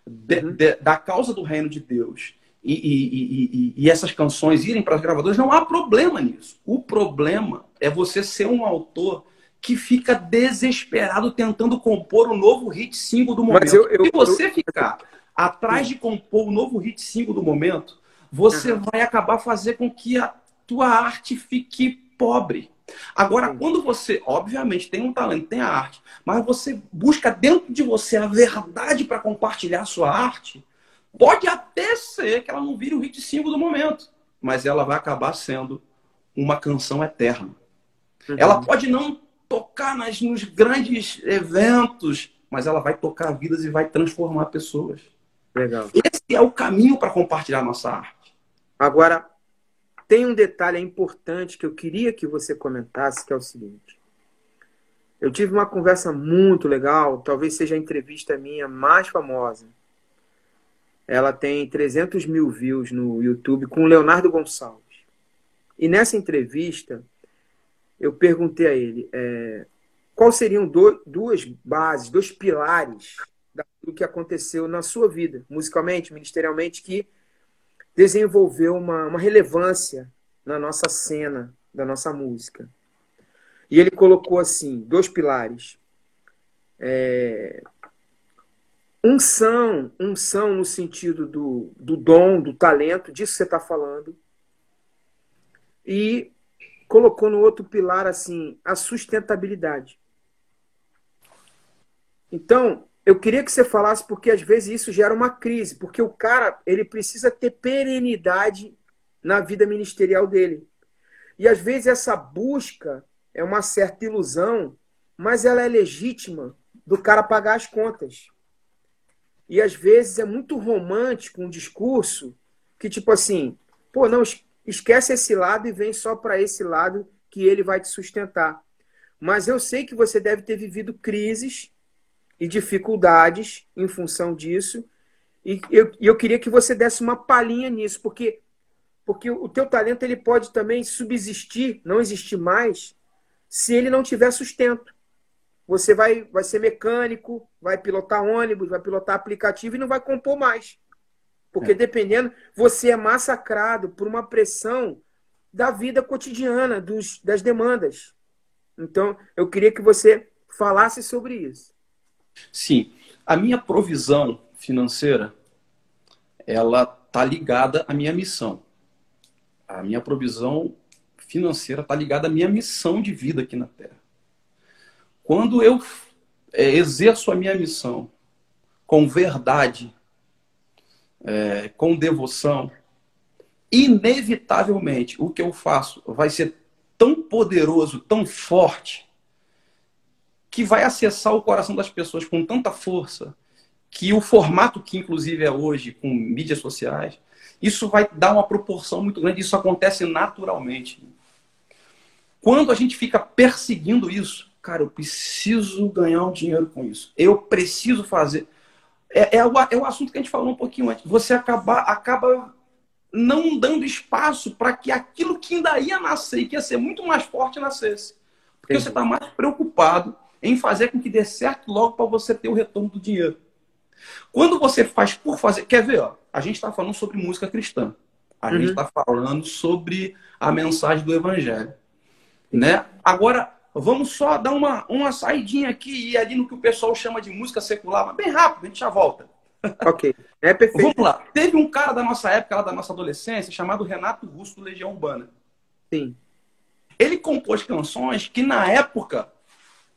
de, uhum. de, da causa do reino de Deus e, e, e, e essas canções irem para as gravadoras, não há problema nisso. O problema é você ser um autor que fica desesperado tentando compor o novo hit single do momento. Eu, eu, Se você eu, ficar atrás de compor o novo hit single do momento, você uhum. vai acabar fazer com que a tua arte fique pobre. Agora, quando você, obviamente, tem um talento, tem a arte, mas você busca dentro de você a verdade para compartilhar a sua arte, pode até ser que ela não vire o hit single do momento, mas ela vai acabar sendo uma canção eterna. Uhum. Ela pode não tocar nas, nos grandes eventos, mas ela vai tocar vidas e vai transformar pessoas. Legal. Esse é o caminho para compartilhar nossa arte. Agora, tem um detalhe importante que eu queria que você comentasse, que é o seguinte. Eu tive uma conversa muito legal, talvez seja a entrevista minha mais famosa. Ela tem 300 mil views no YouTube com o Leonardo Gonçalves. E nessa entrevista, eu perguntei a ele é, quais seriam do, duas bases, dois pilares do que aconteceu na sua vida, musicalmente, ministerialmente, que desenvolveu uma, uma relevância na nossa cena da nossa música. E ele colocou assim, dois pilares. É, unção, unção no sentido do, do dom, do talento, disso que você está falando. E colocou no outro pilar assim, a sustentabilidade. Então, eu queria que você falasse porque às vezes isso gera uma crise, porque o cara, ele precisa ter perenidade na vida ministerial dele. E às vezes essa busca é uma certa ilusão, mas ela é legítima do cara pagar as contas. E às vezes é muito romântico um discurso que tipo assim, pô, não esquece esse lado e vem só para esse lado que ele vai te sustentar. Mas eu sei que você deve ter vivido crises e dificuldades em função disso. E eu, eu queria que você desse uma palhinha nisso, porque, porque o teu talento ele pode também subsistir, não existir mais, se ele não tiver sustento. Você vai, vai ser mecânico, vai pilotar ônibus, vai pilotar aplicativo e não vai compor mais. Porque é. dependendo, você é massacrado por uma pressão da vida cotidiana, dos, das demandas. Então, eu queria que você falasse sobre isso. Sim, a minha provisão financeira, ela tá ligada à minha missão. A minha provisão financeira está ligada à minha missão de vida aqui na Terra. Quando eu é, exerço a minha missão com verdade, é, com devoção, inevitavelmente o que eu faço vai ser tão poderoso, tão forte, que vai acessar o coração das pessoas com tanta força que o formato que inclusive é hoje com mídias sociais, isso vai dar uma proporção muito grande, isso acontece naturalmente. Quando a gente fica perseguindo isso, cara, eu preciso ganhar um dinheiro com isso. Eu preciso fazer. É, é, o, é o assunto que a gente falou um pouquinho antes. Você acaba, acaba não dando espaço para que aquilo que ainda ia nascer e que ia ser muito mais forte nascesse. Porque Entendi. você está mais preocupado em fazer com que dê certo logo para você ter o retorno do dinheiro. Quando você faz por fazer. Quer ver? Ó, a gente está falando sobre música cristã. A uhum. gente está falando sobre a mensagem do evangelho. Né? Agora, vamos só dar uma, uma saidinha aqui e ali no que o pessoal chama de música secular, mas bem rápido, a gente já volta. Ok, é perfeito. Vamos lá. Teve um cara da nossa época, lá da nossa adolescência, chamado Renato Russo, do Legião Urbana. Sim. Ele compôs canções que, na época,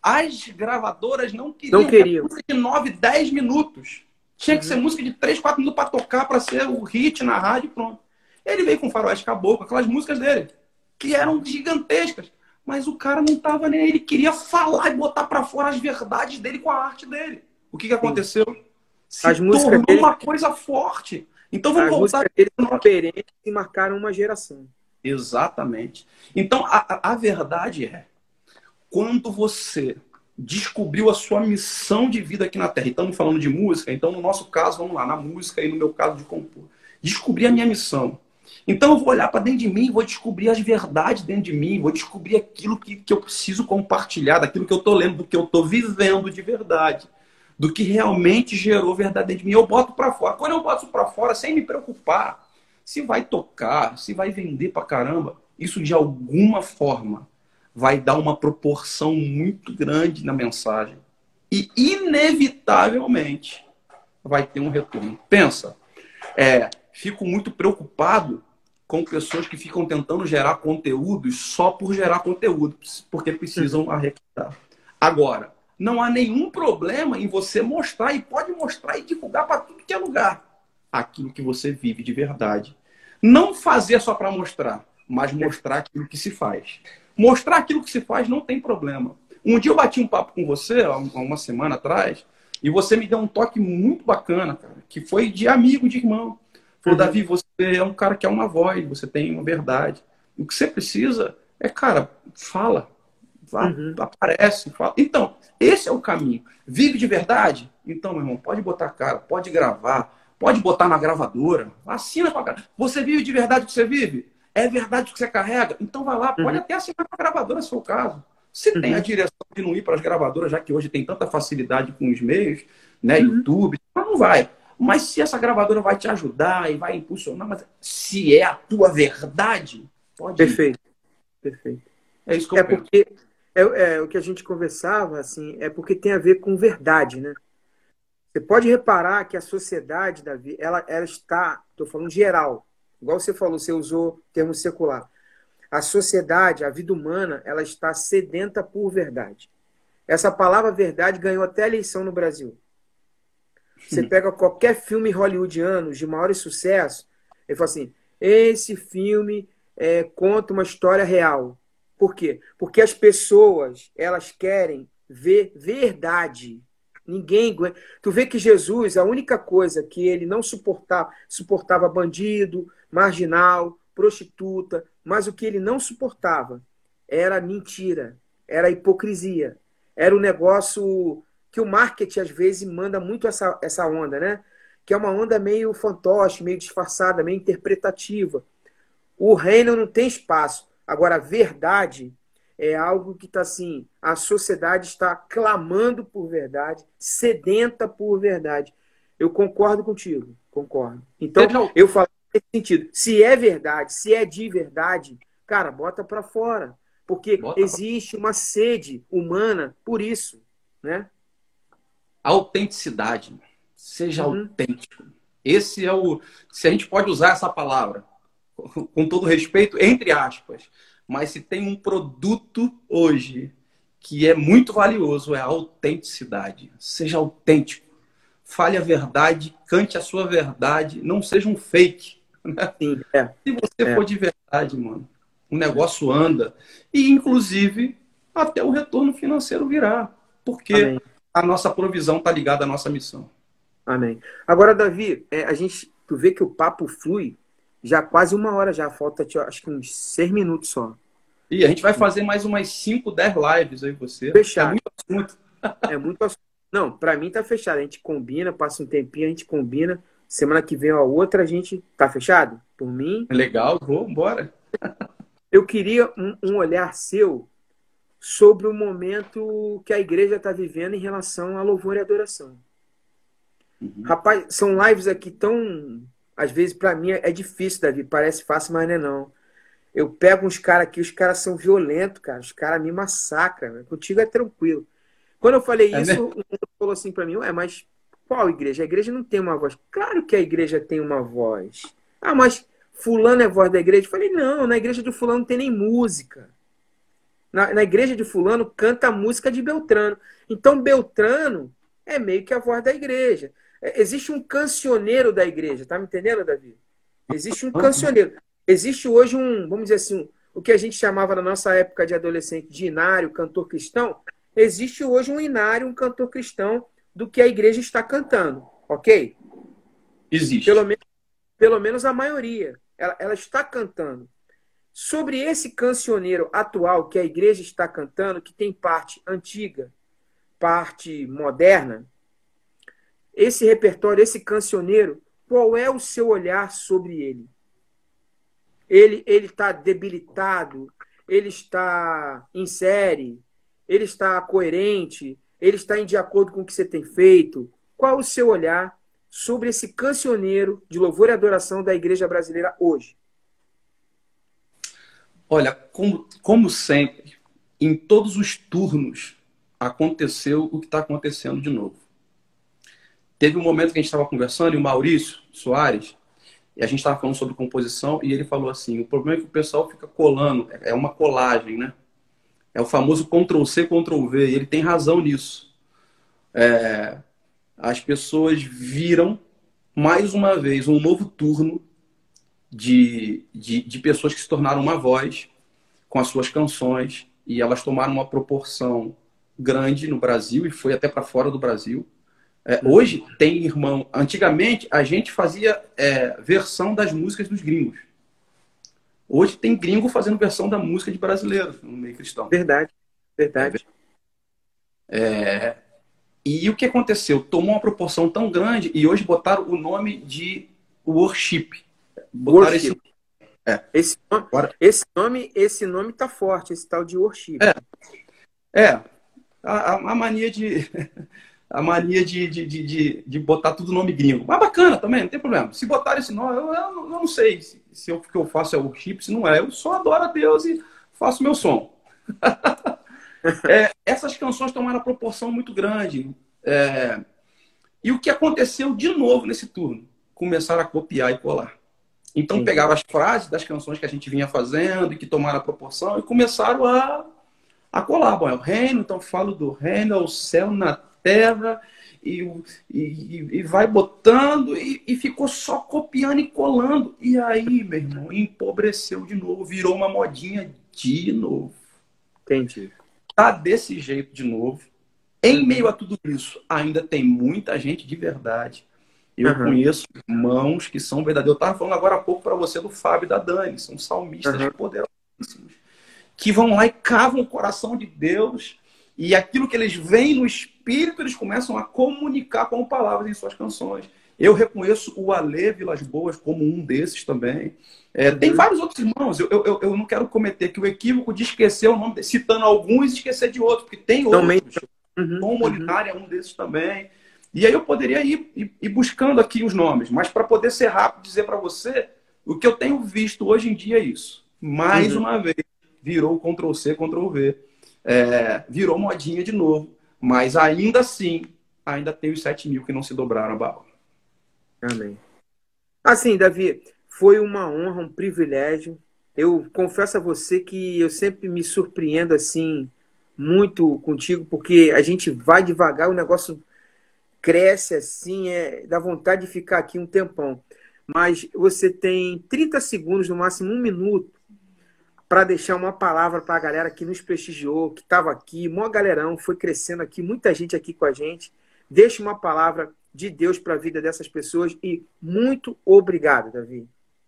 as gravadoras não queriam. Não queriam. Música de 9, 10 minutos. Tinha uhum. que ser música de 3, 4 minutos para tocar, para ser o hit na rádio pronto. Ele veio com Faroeste Caboclo, aquelas músicas dele, que eram gigantescas. Mas o cara não tava nem aí. Ele queria falar e botar para fora as verdades dele com a arte dele. O que, que aconteceu? Se as tornou dele... uma coisa forte. Então vamos as voltar. Músicas e marcaram uma geração. Exatamente. Então a, a verdade é quando você descobriu a sua missão de vida aqui na Terra, e estamos falando de música, então no nosso caso, vamos lá, na música e no meu caso de compor, descobrir a minha missão. Então eu vou olhar para dentro de mim, vou descobrir as verdades dentro de mim, vou descobrir aquilo que, que eu preciso compartilhar, daquilo que eu estou lendo, do que eu estou vivendo de verdade, do que realmente gerou verdade dentro de mim. Eu boto para fora. Quando eu boto para fora, sem me preocupar se vai tocar, se vai vender para caramba, isso de alguma forma vai dar uma proporção muito grande na mensagem e inevitavelmente vai ter um retorno. Pensa, é, fico muito preocupado com pessoas que ficam tentando gerar conteúdos só por gerar conteúdo, porque precisam arrecadar. Agora, não há nenhum problema em você mostrar, e pode mostrar e divulgar para tudo que é lugar, aquilo que você vive de verdade. Não fazer só para mostrar, mas mostrar aquilo que se faz. Mostrar aquilo que se faz não tem problema. Um dia eu bati um papo com você, há uma semana atrás, e você me deu um toque muito bacana, cara, que foi de amigo, de irmão. Falou, uhum. Davi, você é um cara que é uma voz, você tem uma verdade. O que você precisa é, cara, fala. Vá, uhum. Aparece, fala. Então, esse é o caminho. Vive de verdade? Então, meu irmão, pode botar cara, pode gravar, pode botar na gravadora, assina com a Você vive de verdade o que você vive? É verdade o que você carrega? Então vai lá, pode uhum. até assinar com a gravadora se for o caso. Se uhum. tem a direção de não ir para as gravadoras, já que hoje tem tanta facilidade com os meios, né? Uhum. YouTube, não vai. Mas se essa gravadora vai te ajudar e vai impulsionar, mas se é a tua verdade, pode Perfeito. Ir. Perfeito. É isso que eu é penso. porque é, é, o que a gente conversava, assim, é porque tem a ver com verdade, né? Você pode reparar que a sociedade, Davi, ela, ela está, estou falando geral, igual você falou, você usou termo secular. A sociedade, a vida humana, ela está sedenta por verdade. Essa palavra verdade ganhou até eleição no Brasil. Você pega qualquer filme hollywoodiano de maior sucesso, ele fala assim: esse filme é, conta uma história real. Por quê? Porque as pessoas elas querem ver verdade. Ninguém Tu vê que Jesus, a única coisa que ele não suportava, suportava bandido, marginal, prostituta, mas o que ele não suportava era mentira, era hipocrisia, era o um negócio que o marketing às vezes manda muito essa, essa onda, né? Que é uma onda meio fantoche, meio disfarçada, meio interpretativa. O reino não tem espaço. Agora, a verdade é algo que está assim, a sociedade está clamando por verdade, sedenta por verdade. Eu concordo contigo, concordo. Então, eu falo nesse sentido. Se é verdade, se é de verdade, cara, bota para fora. Porque bota existe pra... uma sede humana por isso, né? Autenticidade. Seja uhum. autêntico. Esse é o. Se a gente pode usar essa palavra, com todo respeito, entre aspas, mas se tem um produto hoje que é muito valioso, é a autenticidade. Seja autêntico. Fale a verdade, cante a sua verdade, não seja um fake. Né? É. Se você é. for de verdade, mano, o negócio anda. E, inclusive, até o retorno financeiro virá. Porque Amém a nossa provisão está ligada à nossa missão. Amém. Agora, Davi, é, a gente, tu vê que o papo flui já quase uma hora já, falta acho que uns seis minutos só. E a gente vai fazer mais umas 5, 10 lives aí você. Fechado. É muito assunto. é muito assunto. Não, para mim tá fechado. A gente combina, passa um tempinho, a gente combina. Semana que vem a outra a gente tá fechado? Por mim. Legal, vou, bora. Eu queria um, um olhar seu sobre o momento que a igreja está vivendo em relação a louvor e adoração. Uhum. Rapaz, são lives aqui tão. Às vezes, para mim, é difícil, Davi. Parece fácil, mas não é não. Eu pego uns caras aqui, os caras são violentos, cara. Os caras me massacram. Contigo é tranquilo. Quando eu falei é isso, mesmo? mundo falou assim para mim: Ué, mas qual igreja? A igreja não tem uma voz. Claro que a igreja tem uma voz. Ah, mas Fulano é voz da igreja? Eu falei: Não, na igreja de Fulano não tem nem música na, na igreja de fulano canta a música de Beltrano. Então Beltrano é meio que a voz da igreja. É, existe um cancioneiro da igreja, tá me entendendo, Davi? Existe um cancioneiro. Existe hoje um, vamos dizer assim, o que a gente chamava na nossa época de adolescente de inário, cantor cristão. Existe hoje um inário, um cantor cristão do que a igreja está cantando, ok? Existe. Pelo menos, pelo menos a maioria. Ela, ela está cantando. Sobre esse cancioneiro atual que a igreja está cantando, que tem parte antiga, parte moderna, esse repertório, esse cancioneiro, qual é o seu olhar sobre ele? Ele está debilitado, ele está em série, ele está coerente, ele está em de acordo com o que você tem feito. Qual o seu olhar sobre esse cancioneiro de louvor e adoração da igreja brasileira hoje? Olha, como, como sempre, em todos os turnos aconteceu o que está acontecendo de novo. Teve um momento que a gente estava conversando e o Maurício Soares, e a gente estava falando sobre composição, e ele falou assim: o problema é que o pessoal fica colando, é uma colagem, né? É o famoso Ctrl-C, Ctrl-V, e ele tem razão nisso. É, as pessoas viram, mais uma vez, um novo turno de, de, de pessoas que se tornaram uma voz com as suas canções, e elas tomaram uma proporção grande no Brasil, e foi até para fora do Brasil. É, hoje tem irmão. Antigamente a gente fazia é, versão das músicas dos gringos. Hoje tem gringo fazendo versão da música de brasileiros no meio cristão. Verdade, verdade. É, e o que aconteceu? Tomou uma proporção tão grande e hoje botaram o nome de worship. Worship. É. esse, nome, esse nome, esse nome tá forte, esse tal de worship. É, é a, a mania de a mania de, de, de, de, botar tudo nome gringo. Mas bacana também, não tem problema. Se botar esse nome, eu, eu, eu não sei se, se o que eu faço é worship, se não é. Eu só adoro a Deus e faço meu som. é, essas canções tomaram proporção muito grande. É, e o que aconteceu de novo nesse turno? Começaram a copiar e colar. Então, pegaram as frases das canções que a gente vinha fazendo e que tomaram proporção e começaram a, a colar. Bom, é o reino, então falo do reino, é o céu na terra e, e, e vai botando e, e, ficou só copiando e colando. E aí, meu irmão, empobreceu de novo, virou uma modinha de novo. Entendi. Tá desse jeito de novo. Em meio a tudo isso, ainda tem muita gente de verdade. Eu uhum. conheço irmãos que são verdadeiros. Eu estava falando agora há pouco para você do Fábio e da Dani, são salmistas uhum. poderosíssimos, que vão lá e cavam o coração de Deus e aquilo que eles veem no espírito, eles começam a comunicar com palavras em suas canções. Eu reconheço o Ale Vilas Boas como um desses também. É, tem uhum. vários outros irmãos. Eu, eu, eu não quero cometer que o equívoco de esquecer o nome, citando alguns e esquecer de outros, porque tem outros. Também. Uhum. Tom uhum. é um desses também. E aí eu poderia ir, ir, ir buscando aqui os nomes, mas para poder ser rápido, dizer para você, o que eu tenho visto hoje em dia é isso. Mais uhum. uma vez, virou Ctrl-C, Ctrl-V é, virou modinha de novo. Mas ainda assim, ainda tem os 7 mil que não se dobraram a bala. Amém. Assim, Davi, foi uma honra, um privilégio. Eu confesso a você que eu sempre me surpreendo assim muito contigo, porque a gente vai devagar, o negócio cresce assim, é, dá vontade de ficar aqui um tempão. Mas você tem 30 segundos, no máximo um minuto, para deixar uma palavra para a galera que nos prestigiou, que estava aqui, mó galerão, foi crescendo aqui, muita gente aqui com a gente. Deixe uma palavra de Deus para a vida dessas pessoas e muito obrigado, Davi.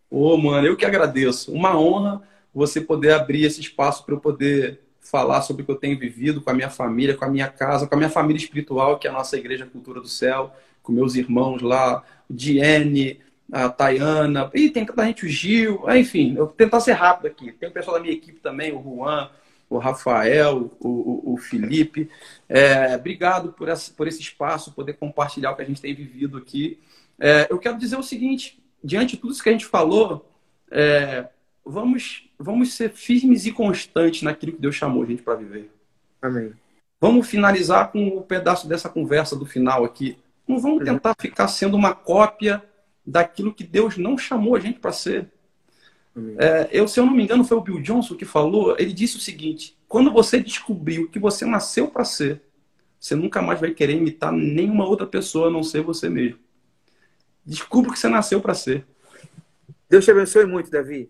Ô, oh, mano, eu que agradeço. Uma honra você poder abrir esse espaço para eu poder falar sobre o que eu tenho vivido com a minha família, com a minha casa, com a minha família espiritual, que é a nossa Igreja Cultura do Céu, com meus irmãos lá, o Diene, a Tayana, e tem tanta gente, o Gil, enfim, eu vou tentar ser rápido aqui. Tem o pessoal da minha equipe também, o Juan, o Rafael, o, o, o Felipe. É, obrigado por, essa, por esse espaço, poder compartilhar o que a gente tem vivido aqui. É, eu quero dizer o seguinte: diante de tudo isso que a gente falou, é, vamos, vamos ser firmes e constantes naquilo que Deus chamou a gente para viver. Amém. Vamos finalizar com o um pedaço dessa conversa do final aqui. Não vamos uhum. tentar ficar sendo uma cópia daquilo que Deus não chamou a gente para ser. É, eu, se eu não me engano, foi o Bill Johnson que falou. Ele disse o seguinte: quando você descobriu que você nasceu para ser, você nunca mais vai querer imitar nenhuma outra pessoa a não ser você mesmo. Descubra o que você nasceu para ser. Deus te abençoe muito, Davi.